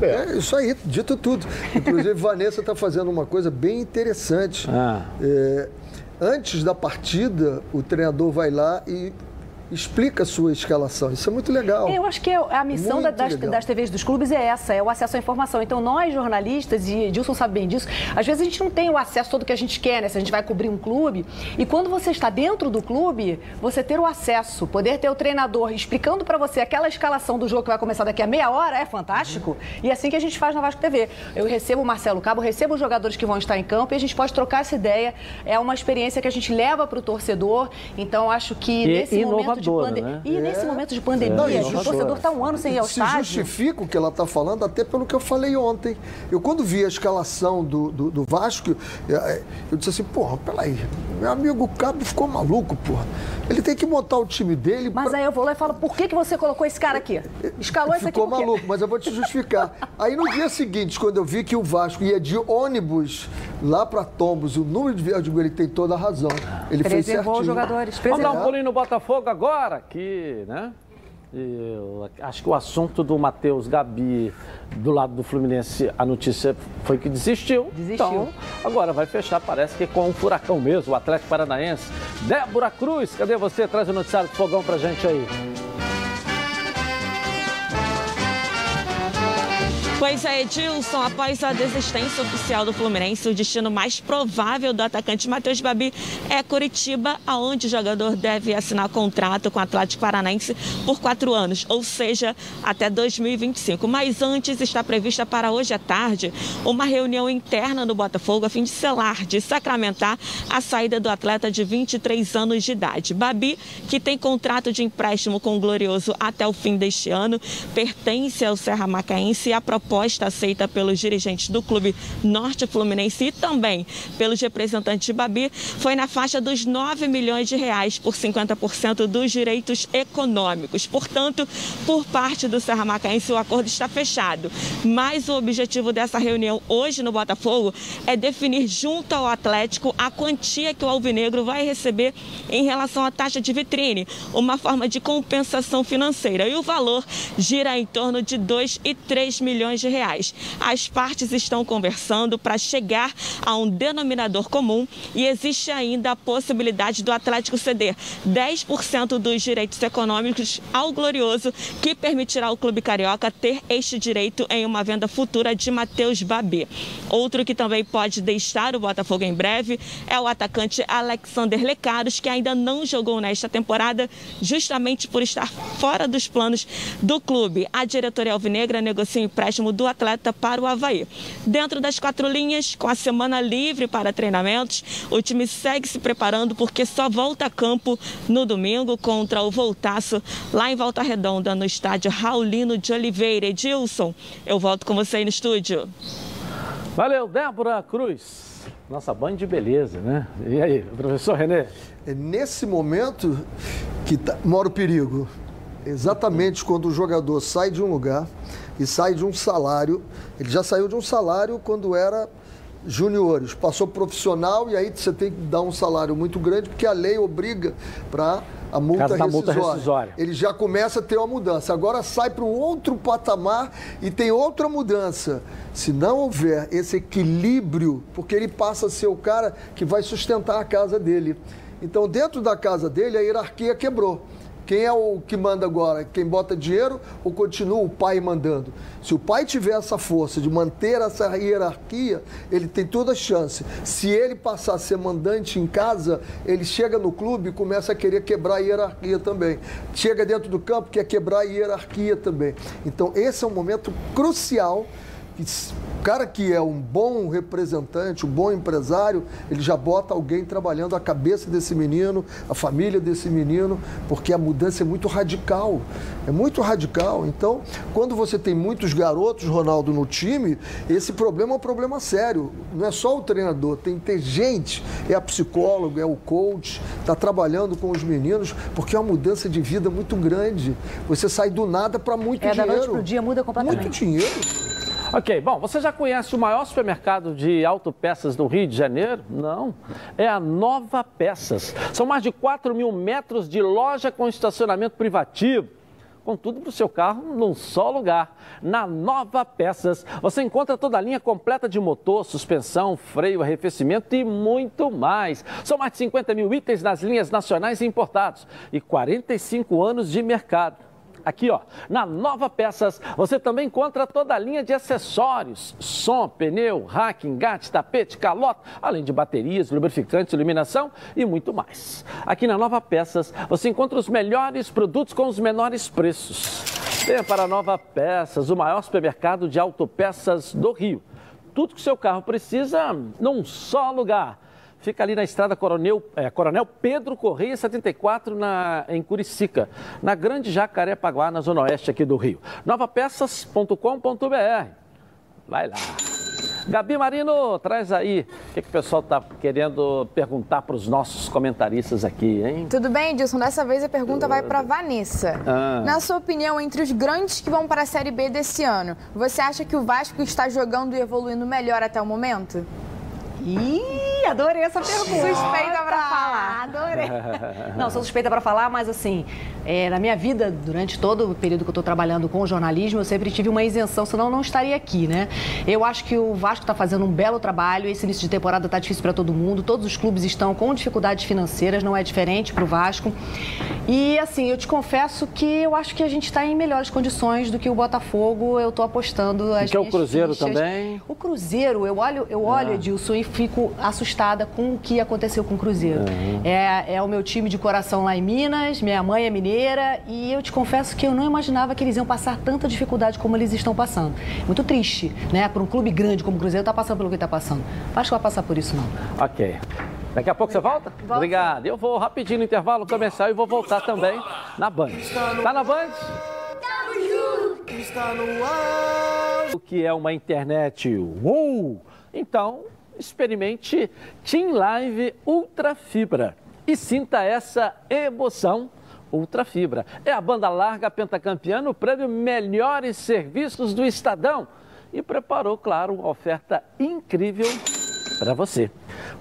É isso aí, dito tudo. Inclusive, Vanessa está fazendo uma coisa bem interessante. Ah. É, antes da partida, o treinador vai lá e explica a sua escalação. Isso é muito legal. Eu acho que a missão das, das TVs dos clubes é essa, é o acesso à informação. Então, nós, jornalistas, e Dilson sabe bem disso, às vezes a gente não tem o acesso todo que a gente quer, né? Se a gente vai cobrir um clube. E quando você está dentro do clube, você ter o acesso, poder ter o treinador explicando para você aquela escalação do jogo que vai começar daqui a meia hora é fantástico. Uhum. E é assim que a gente faz na Vasco TV. Eu recebo o Marcelo Cabo, recebo os jogadores que vão estar em campo e a gente pode trocar essa ideia. É uma experiência que a gente leva para o torcedor. Então, acho que e, nesse e momento momento de pandemia. né? E nesse É. momento de pandemia, o torcedor está um ano sem ir ao Se estádio. justifica o que ela está falando, até pelo que eu falei ontem. Eu, quando vi a escalação do, do, do Vasco, eu, eu disse assim, porra, peraí, meu amigo Cabo ficou maluco, porra. Ele tem que montar o time dele. Mas aí eu vou lá e falo, por que, que você colocou esse cara aqui? Escalou esse aqui Ficou maluco, mas eu vou te justificar. Aí no dia seguinte, quando eu vi que o Vasco ia de ônibus lá para Tombos, o número de viagens, ele tem toda a razão. Ele fez Preservou certinho. os jogadores. Vamos dar um É. pulinho no Botafogo agora, que, né? Eu acho que o assunto do Matheus Gabi do lado do Fluminense, a notícia foi que desistiu. Desistiu. Então, agora vai fechar, parece que com um furacão mesmo, o Atlético Paranaense. Débora Cruz, cadê você? Traz o noticiário do fogão pra gente aí. Pois é, Edilson, após a desistência oficial do Fluminense, o destino mais provável do atacante Matheus Babi é Curitiba, aonde o jogador deve assinar contrato com o Atlético Paranaense por quatro anos, ou seja, até 2025. Mas antes está prevista para hoje à tarde uma reunião interna no Botafogo a fim de selar, de sacramentar a saída do atleta de 23 anos de idade. Babi, que tem contrato de empréstimo com o Glorioso até o fim deste ano, pertence ao Serra Macaense e a proposta aceita pelos dirigentes do clube Norte Fluminense e também pelos representantes de Babi foi na faixa dos 9 milhões de reais por 50% dos direitos econômicos. Portanto, por parte do Serra Macaense, o acordo está fechado. Mas o objetivo dessa reunião hoje no Botafogo é definir junto ao Atlético a quantia que o Alvinegro vai receber em relação à taxa de vitrine, uma forma de compensação financeira. E o valor gira em torno de 2 e 3 milhões de reais. As partes estão conversando para chegar a um denominador comum e existe ainda a possibilidade do Atlético ceder 10% dos direitos econômicos ao Glorioso, que permitirá ao Clube Carioca ter este direito em uma venda futura de Matheus Babi. Outro que também pode deixar o Botafogo em breve é o atacante Alexander Lecaros, que ainda não jogou nesta temporada, justamente por estar fora dos planos do clube. A diretoria alvinegra negocia o empréstimo do atleta para o Havaí. Dentro das quatro linhas, com a semana livre para treinamentos, o time segue se preparando porque só volta a campo no domingo contra o Voltaço, lá em Volta Redonda, no estádio Raulino de Oliveira. Edilson, eu volto com você aí no estúdio. Valeu, Débora Cruz. Nossa, banho de beleza, né? E aí, professor Renê? É nesse momento que tá- mora o perigo. Exatamente quando o jogador sai de um lugar e sai de um salário. Ele já saiu de um salário quando era juniores, passou profissional e aí você tem que dar um salário muito grande porque a lei obriga para a multa rescisória. multa rescisória. Ele já começa a ter uma mudança. Agora sai para um outro patamar e tem outra mudança. Se não houver esse equilíbrio, porque ele passa a ser o cara que vai sustentar a casa dele. Então, dentro da casa dele, a hierarquia quebrou. Quem é o que manda agora? Quem bota dinheiro ou continua o pai mandando? Se o pai tiver essa força de manter essa hierarquia, ele tem toda a chance. Se ele passar a ser mandante em casa, ele chega no clube e começa a querer quebrar a hierarquia também. Chega dentro do campo, quer quebrar a hierarquia também. Então, esse é um momento crucial o cara que é um bom representante, um bom empresário, ele já bota alguém trabalhando a cabeça desse menino, a família desse menino, porque a mudança é muito radical. É muito radical. Então, quando você tem muitos garotos, Ronaldo, no time, esse problema é um problema sério. Não é só o treinador, tem que ter gente, é a psicóloga, é o coach, está trabalhando com os meninos, porque é uma mudança de vida muito grande. Você sai do nada para muito É, da dinheiro. noite pro dia muda completamente. Muito dinheiro. Ok, bom, você já conhece o maior supermercado de autopeças do Rio de Janeiro? Não. É a Nova Peças. São mais de 4 mil metros de loja com estacionamento privativo. Com tudo para o seu carro num só lugar. Na Nova Peças, você encontra toda a linha completa de motor, suspensão, freio, arrefecimento e muito mais. São mais de 50 mil itens nas linhas nacionais e importados e 45 anos de mercado. Aqui, ó, na Nova Peças, você também encontra toda a linha de acessórios: som, pneu, rack, engate, tapete, calota, além de baterias, lubrificantes, iluminação e muito mais. Aqui na Nova Peças, você encontra os melhores produtos com os menores preços. Venha para a Nova Peças, o maior supermercado de autopeças do Rio. Tudo que seu carro precisa num só lugar. Fica ali na estrada Coronel, é, Coronel Pedro Correia 74, na, em Curicica, na Grande Jacarepaguá, na zona oeste aqui do Rio. novapeças.com.br. Vai lá. Gabi Marino, traz aí o que, que o pessoal está querendo perguntar para os nossos comentaristas aqui, hein? Tudo bem, Edilson? Dessa vez a pergunta vai para Vanessa. Ah. Na sua opinião, entre os grandes que vão para a Série B desse ano, você acha que o Vasco está jogando e evoluindo melhor até o momento? Ih, adorei essa pergunta. Suspeita pra falar. Adorei. Não, sou suspeita para falar, mas assim, é, na minha vida, durante todo o período que eu estou trabalhando com jornalismo, eu sempre tive uma isenção, senão eu não estaria aqui, né? Eu acho que o Vasco está fazendo um belo trabalho, esse início de temporada está difícil para todo mundo, todos os clubes estão com dificuldades financeiras, não é diferente para o Vasco. E assim, eu te confesso que eu acho que a gente está em melhores condições do que o Botafogo, eu estou apostando as que é o Cruzeiro fichas. também? O Cruzeiro, eu olho, eu olho, Ah. Edilson, e fico assustada com o que aconteceu com o Cruzeiro. Uhum. É, é o meu time de coração lá em Minas, minha mãe é mineira, e eu te confesso que eu não imaginava que eles iam passar tanta dificuldade como eles estão passando. Muito triste, né? Por um clube grande como o Cruzeiro tá passando pelo que está passando. Acho que vai passar por isso, não. Ok. Daqui a pouco você volta? Obrigado. Eu vou rapidinho no intervalo comercial e vou voltar também na Band. Tá na Band? Está no ar. O que é uma internet UOL? Então, experimente Team Live Ultra Fibra e sinta essa emoção. Ultra Fibra. É a banda larga pentacampeã no prêmio Melhores Serviços do Estadão e preparou, claro, uma oferta incrível para você.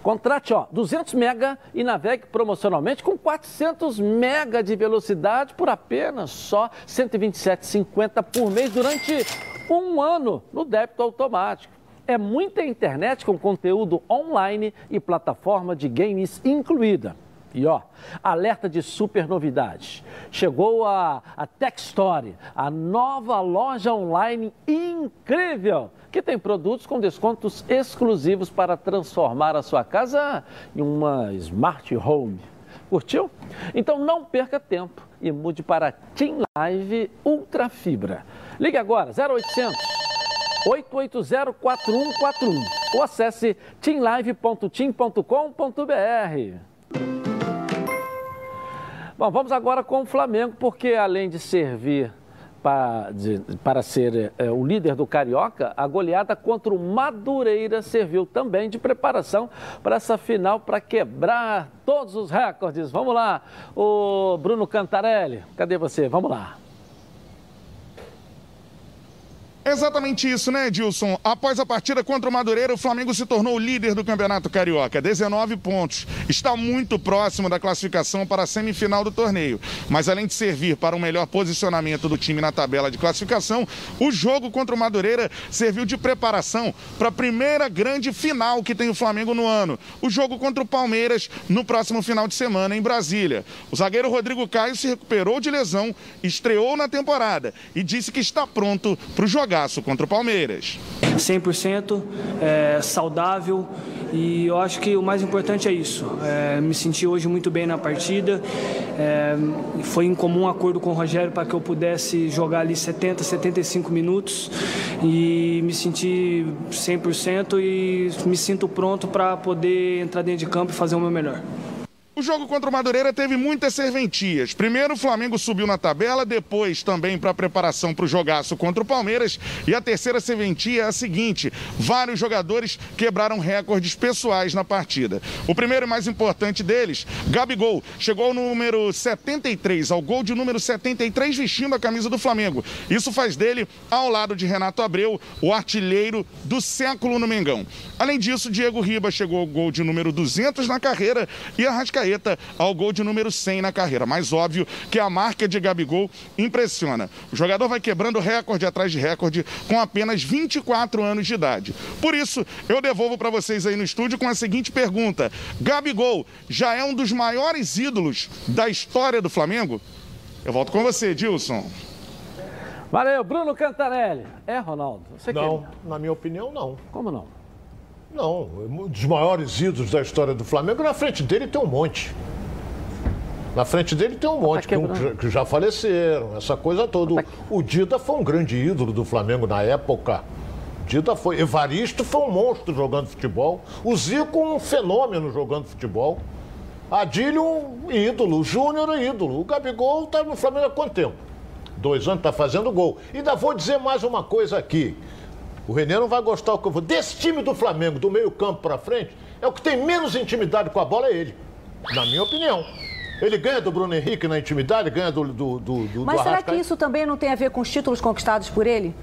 Contrate, ó, 200 mega e navegue promocionalmente com 400 mega de velocidade por apenas só 127,50 por mês durante um ano no débito automático. É muita internet com conteúdo online e plataforma de games incluída. E ó, alerta de super novidade. Chegou a, a Tech Story, a nova loja online incrível, que tem produtos com descontos exclusivos para transformar a sua casa em uma smart home. Curtiu? Então não perca tempo e mude para Team Live Ultra Fibra. Ligue agora, 0800 880 4141 ou acesse teamlive.team.com.br. Bom, vamos agora com o Flamengo, porque além de servir para, de- para ser eh, o líder do Carioca, a goleada contra o Madureira serviu também de preparação para essa final, para quebrar todos os recordes. Vamos lá, o Bruno Cantarelli, cadê você? Vamos lá. Exatamente isso, né, Edilson? Após a partida contra o Madureira, o Flamengo se tornou o líder do Campeonato Carioca, 19 pontos. Está muito próximo da classificação para a semifinal do torneio. Mas além de servir para o melhor posicionamento do time na tabela de classificação, o jogo contra o Madureira serviu de preparação para a primeira grande final que tem o Flamengo no ano. O jogo contra o Palmeiras no próximo final de semana em Brasília. O zagueiro Rodrigo Caio se recuperou de lesão, estreou na temporada e disse que está pronto para o jogaço contra o Palmeiras. 100% é, saudável e eu acho que o mais importante é isso. É, me senti hoje muito bem na partida. É, foi em comum acordo com o Rogério para que eu pudesse jogar ali 70, 75 minutos e me senti 100% e me sinto pronto para poder entrar dentro de campo e fazer o meu melhor. O jogo contra o Madureira teve muitas serventias. Primeiro o Flamengo subiu na tabela, depois também para a preparação para o jogaço contra o Palmeiras. E a terceira serventia é a seguinte: vários jogadores quebraram recordes pessoais na partida. O primeiro e mais importante deles, Gabigol, chegou ao número 73, ao gol de número 73, vestindo a camisa do Flamengo. Isso faz dele, ao lado de Renato Abreu, o artilheiro do século no Mengão. Além disso, Diego Riba chegou ao gol de número 200 na carreira e Arrascaeta ao gol de número 100 na carreira. Mais óbvio que a marca de Gabigol impressiona. O jogador vai quebrando recorde atrás de recorde com apenas 24 anos de idade. Por isso, eu devolvo para vocês aí no estúdio com a seguinte pergunta: Gabigol já é um dos maiores ídolos da história do Flamengo? Eu volto com você, Dilson. Valeu, Bruno Cantarelli. É, Ronaldo? Você Não, quer- na minha opinião, não. Como não? Não, um dos maiores ídolos da história do Flamengo, na frente dele tem um monte. Na frente dele tem um monte, que, um- que já faleceram, essa coisa toda. O Dida foi um grande ídolo do Flamengo na época. Dida foi. Evaristo foi um monstro jogando futebol. O Zico, um fenômeno jogando futebol. Adílio, um ídolo. O Júnior, um ídolo. O Gabigol está no Flamengo há quanto tempo? Dois anos, está fazendo gol. Ainda vou dizer mais uma coisa aqui. O Renê não vai gostar do que eu vou. Desse time do Flamengo, do meio-campo para frente, é o que tem menos intimidade com a bola, é ele. Na minha opinião. Ele ganha do Bruno Henrique na intimidade, ganha do. do, do, do Mas do será que isso também não tem a ver com os títulos conquistados por ele?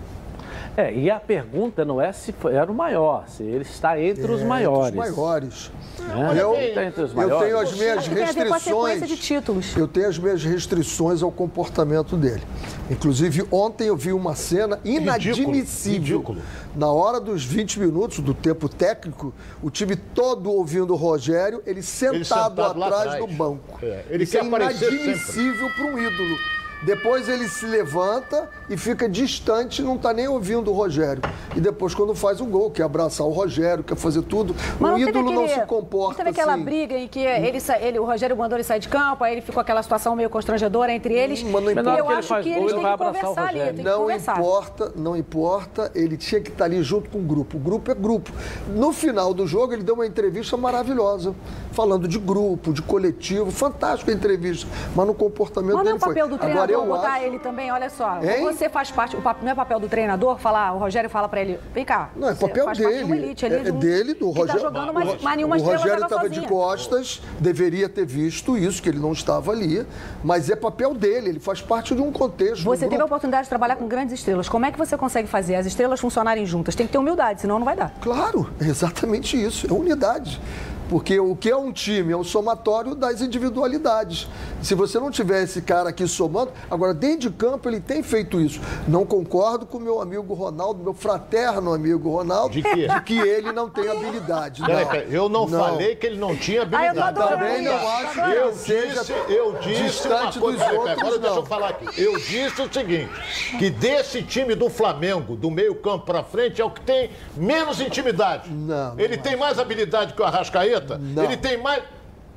É, e a pergunta não é se era o maior, se ele está entre os maiores. Os maiores. É, eu, está entre os eu maiores. tenho as minhas Acho que tem a ver com a sequência restrições. de títulos. Eu tenho as minhas restrições ao comportamento dele. Inclusive, ontem eu vi uma cena inadmissível. ridículo. Na hora dos 20 minutos do tempo técnico, o time todo ouvindo o Rogério, ele sentado, sentado lá atrás, atrás. do banco. É, ele Isso quer é inadmissível para um ídolo. Depois ele se levanta e fica distante, não está nem ouvindo o Rogério. E depois, quando faz o gol, quer abraçar o Rogério, quer fazer tudo, Mas o não ídolo não aquele- se comporta Teve aquela assim. briga em que ele, sa- ele, o Rogério mandou ele sair de campo, aí ele ficou aquela situação meio constrangedora entre eles. Mas não E importa. eu acho que eles têm que conversar ali, tem que Não conversar. importa, não importa, ele tinha que estar ali junto com o grupo. O grupo é grupo. No final do jogo, ele deu uma entrevista maravilhosa, falando de grupo, de coletivo, fantástica a entrevista, mas no comportamento Mas não é dele o papel foi. do Agora treinador eu botar acho... ele também, olha só. Hein? Você faz parte, o pap- não é papel do treinador falar, o Rogério fala pra ele, vem cá. Não, é papel de dele. elite ali, é, de é um- dele, do que Rogério. Tá jogando, mas, mas nenhuma o Rogério estava de costas, deveria ter visto isso, que ele não estava ali, mas é papel dele, ele faz parte de um contexto. Você teve a oportunidade de trabalhar com grandes estrelas. Como é que você consegue fazer as estrelas funcionarem juntas? Tem que ter humildade, senão não vai dar. Claro, é exatamente isso, é unidade. Porque o que é um time? É o somatório das individualidades. Se você não tiver esse cara aqui somando, agora dentro de campo ele tem feito isso. Não concordo com o meu amigo Ronaldo, meu fraterno amigo Ronaldo, De quê? que ele não tem habilidade. Não. peraí, eu não, falei que ele não tinha Ah, eu habilidade. Também não acho que Eu seja disse, eu disse uma distante coisa. dos Peraí, outros, Agora deixa eu não. falar aqui. Eu disse o seguinte: que desse time do Flamengo, do meio-campo pra frente, é o que tem menos intimidade. Não, não Ele tem mais habilidade que o Arrascaeta? Não. Ele tem mais.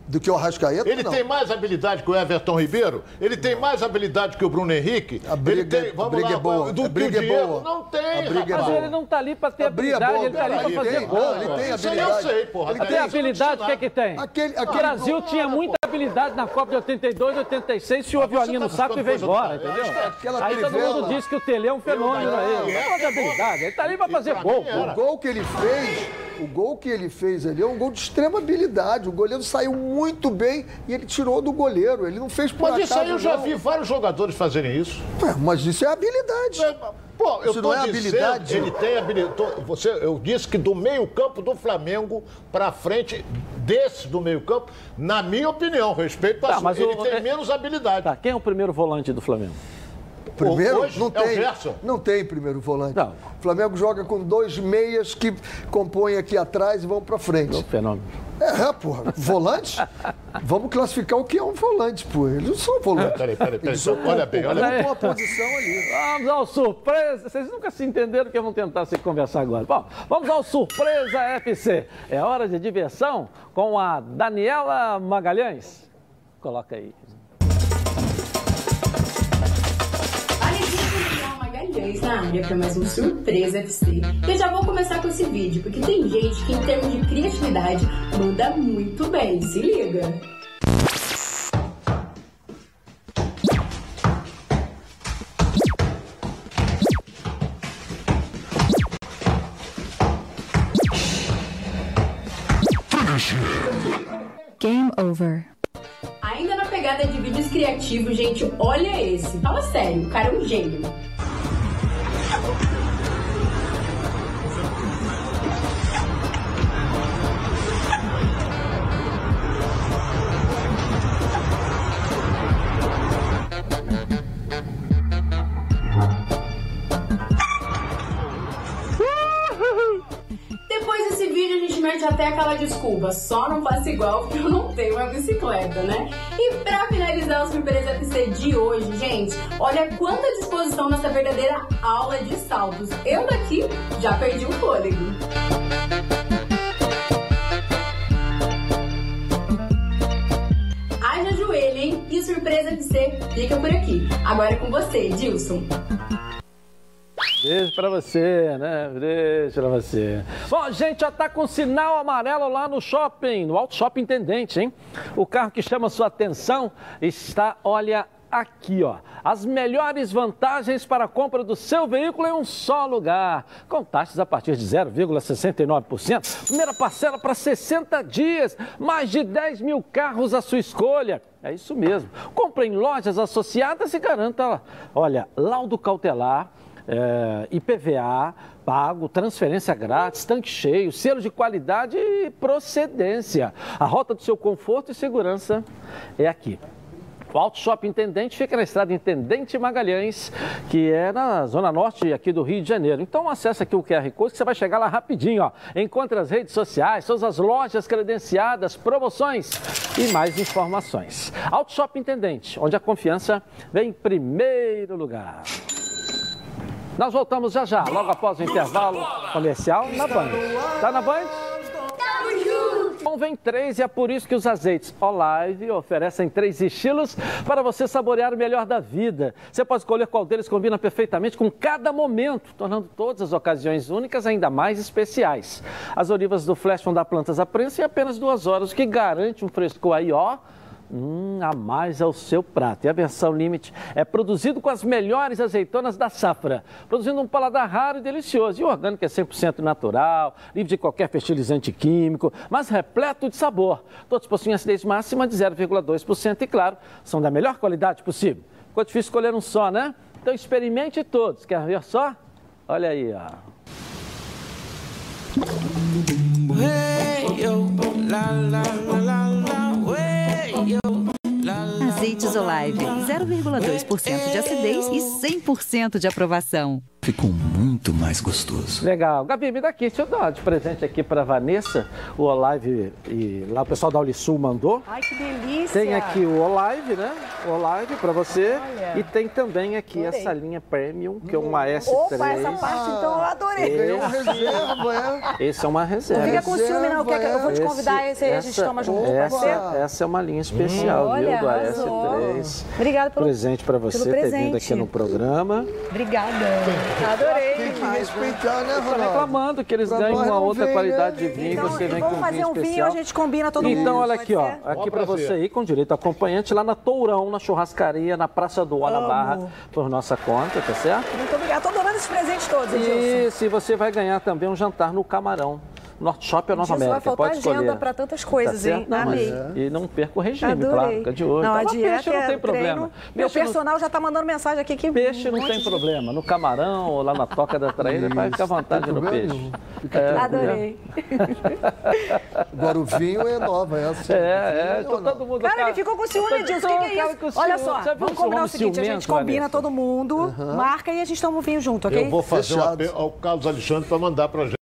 Do que o Arrascaeta, Ele não. tem mais habilidade que o Everton Ribeiro? Ele tem mais habilidade que o Bruno Henrique? A briga- ele tem, a vamos briga lá, é boa, do a que briga o é boa. Não tem, A briga é rapaz. Mas boa. ele não está ali para ter é habilidade, boa, ele está ali para fazer tem- gol. não, ele tem Isso aí eu habilidade. sei, porra. Ele tem habilidade, o que é que tem? Aquele- O aquele- Brasil tinha muita habilidade na Copa de 82, 86, se o você violinho tá no saco e do embora, entendeu? Aí todo mundo diz que o Tele é um fenômeno não, aí. não, é de habilidade, ele está ali para fazer pra gol. O gol que ele fez, o gol que ele fez ali é um gol de extrema habilidade. O goleiro saiu muito bem e ele tirou do goleiro. Ele não fez por Mas isso acaso, aí eu já não. vi vários jogadores fazerem isso. Ué, mas isso é habilidade. Pô, eu Isso tô não é dizendo, habilidade? Ele tem habilidade. Você, eu disse que do meio-campo do Flamengo pra frente, desse do meio-campo, na minha opinião, respeito a Tá, sua, mas ele o- tem é- menos habilidade. Tá, quem é o primeiro volante do Flamengo? Primeiro, Hoje não é o tem. Não tem primeiro volante. Não. O Flamengo joga com dois meias que compõem aqui atrás e vão pra É um frente. fenômeno. É, porra. Volante? Vamos classificar o que é um volante, pô. Eles não são volantes. Peraí, peraí, peraí. São Olha bem, olha bem. uma posição ali. Vamos ao surpresa. Vocês nunca se entenderam que vamos tentar se conversar agora. Bom, vamos ao surpresa FC. É hora de diversão com a Daniela Magalhães. Coloca aí. Magalhães na área para mais um Surpresa FC. Eu já vou começar com esse vídeo, porque tem gente que em termos de criatividade manda muito bem, se liga. Game over. Ainda na pegada de vídeos criativos, gente, olha esse. Fala sério, o cara é um gênio. Aquela desculpa, só não faço igual porque eu não tenho uma bicicleta, né? E pra finalizar o Surpresa FC de hoje, gente, olha quanta disposição nessa verdadeira aula de saltos. Eu daqui já perdi o fôlego. Haja joelho, hein? E Surpresa FC fica por aqui. Agora é com você, Dilson. Beijo pra você, né? Beijo pra você. Bom, a gente já tá com sinal amarelo lá no shopping, no Auto Shopping Intendente, hein? O carro que chama sua atenção está, olha, aqui, ó. As melhores vantagens para a compra do seu veículo em um só lugar. Com taxas a partir de 0,69%. Primeira parcela para 60 dias. Mais de 10 mil carros à sua escolha. É isso mesmo. Compre em lojas associadas e garanta, olha, laudo cautelar. É, IPVA pago, transferência grátis, tanque cheio, selo de qualidade e procedência. A rota do seu conforto e segurança é aqui. O Auto Shopping Intendente fica na estrada Intendente Magalhães, que é na zona norte aqui do Rio de Janeiro. Então acessa aqui o QR Code que você vai chegar lá rapidinho, ó. Encontre as redes sociais, todas as lojas credenciadas, promoções e mais informações. Auto Shopping Intendente, onde a confiança vem em primeiro lugar. Nós voltamos já já, logo após o intervalo comercial na Band. Tá na Band? Tamo junto! Vem três e é por isso que os azeites Olive oferecem três estilos para você saborear o melhor da vida. Você pode escolher qual deles combina perfeitamente com cada momento, tornando todas as ocasiões únicas ainda mais especiais. As olivas do Flash vão dar plantas à prensa em apenas duas horas, o que garante um frescor aí, ó Hum, a mais ao seu prato. E a versão Limite é produzido com as melhores azeitonas da safra, produzindo um paladar raro e delicioso. E o orgânico é 100% natural, livre de qualquer fertilizante químico, mas repleto de sabor. Todos possuem acidez máxima de 0,2% e, claro, são da melhor qualidade possível. Ficou difícil escolher um só, né? Então experimente todos. Quer ver só? Olha aí, ó. Hey, yo, la, la, la, Azeites Olive, 0,2% de acidez e 100% de aprovação ficou muito mais gostoso. Legal. Gabi, me dá aqui, deixa eu dar de presente aqui para Vanessa, o Olive, e lá o pessoal da Olisul mandou. Ai, que delícia! Tem aqui o Olive, né? O Olive para você. Olha. E tem também aqui Adorei. essa linha Premium, que é uma S3. Opa, essa parte então eu adorei. Esse, uma reserva, é. Esse é uma reserva. Não fica com ciúme não, quer que eu vou te convidar esse, esse a gente toma junto essa, essa é uma linha especial, hum, viu, do AS3. Obrigada pelo presente para você ter vindo aqui no programa. Obrigada. Adorei. Tem que respeitar, né, Ronaldo? reclamando que eles ganham uma outra vem, qualidade né? de vinho, então, você vem com Vamos fazer um vinho, a gente combina todo então, mundo. Então, olha aqui, ó. Aqui para você aí, com direito acompanhante, lá na Tourão, na churrascaria, na Praça do Ó, na Barra, por nossa conta, tá certo? Muito obrigada. Tô adorando esses presentes todos, Edilson. E você vai ganhar também um jantar no Camarão. Norte Shop ou Nova América. Vai faltar pode escolher. agenda para tantas coisas, tá hein? Não, Amei. E não perca o regime, Adorei. claro, fica de olho. Não, tá, a peixe não tem é problema. Meu personal não... já está mandando mensagem aqui que... Peixe não tem problema. No camarão ou lá na toca da traíra, vai ficar à vontade no peixe. É, Adorei. Agora o vinho é nova, é assim. É, é. Então, todo mundo... Cara, ele ficou com ciúme disso. O que, que é isso? Olha só, vamos combinar o seguinte, a gente combina todo mundo, marca e a gente toma o vinho junto, ok? Eu vou fazer um apelo ao Carlos Alexandre para mandar para gente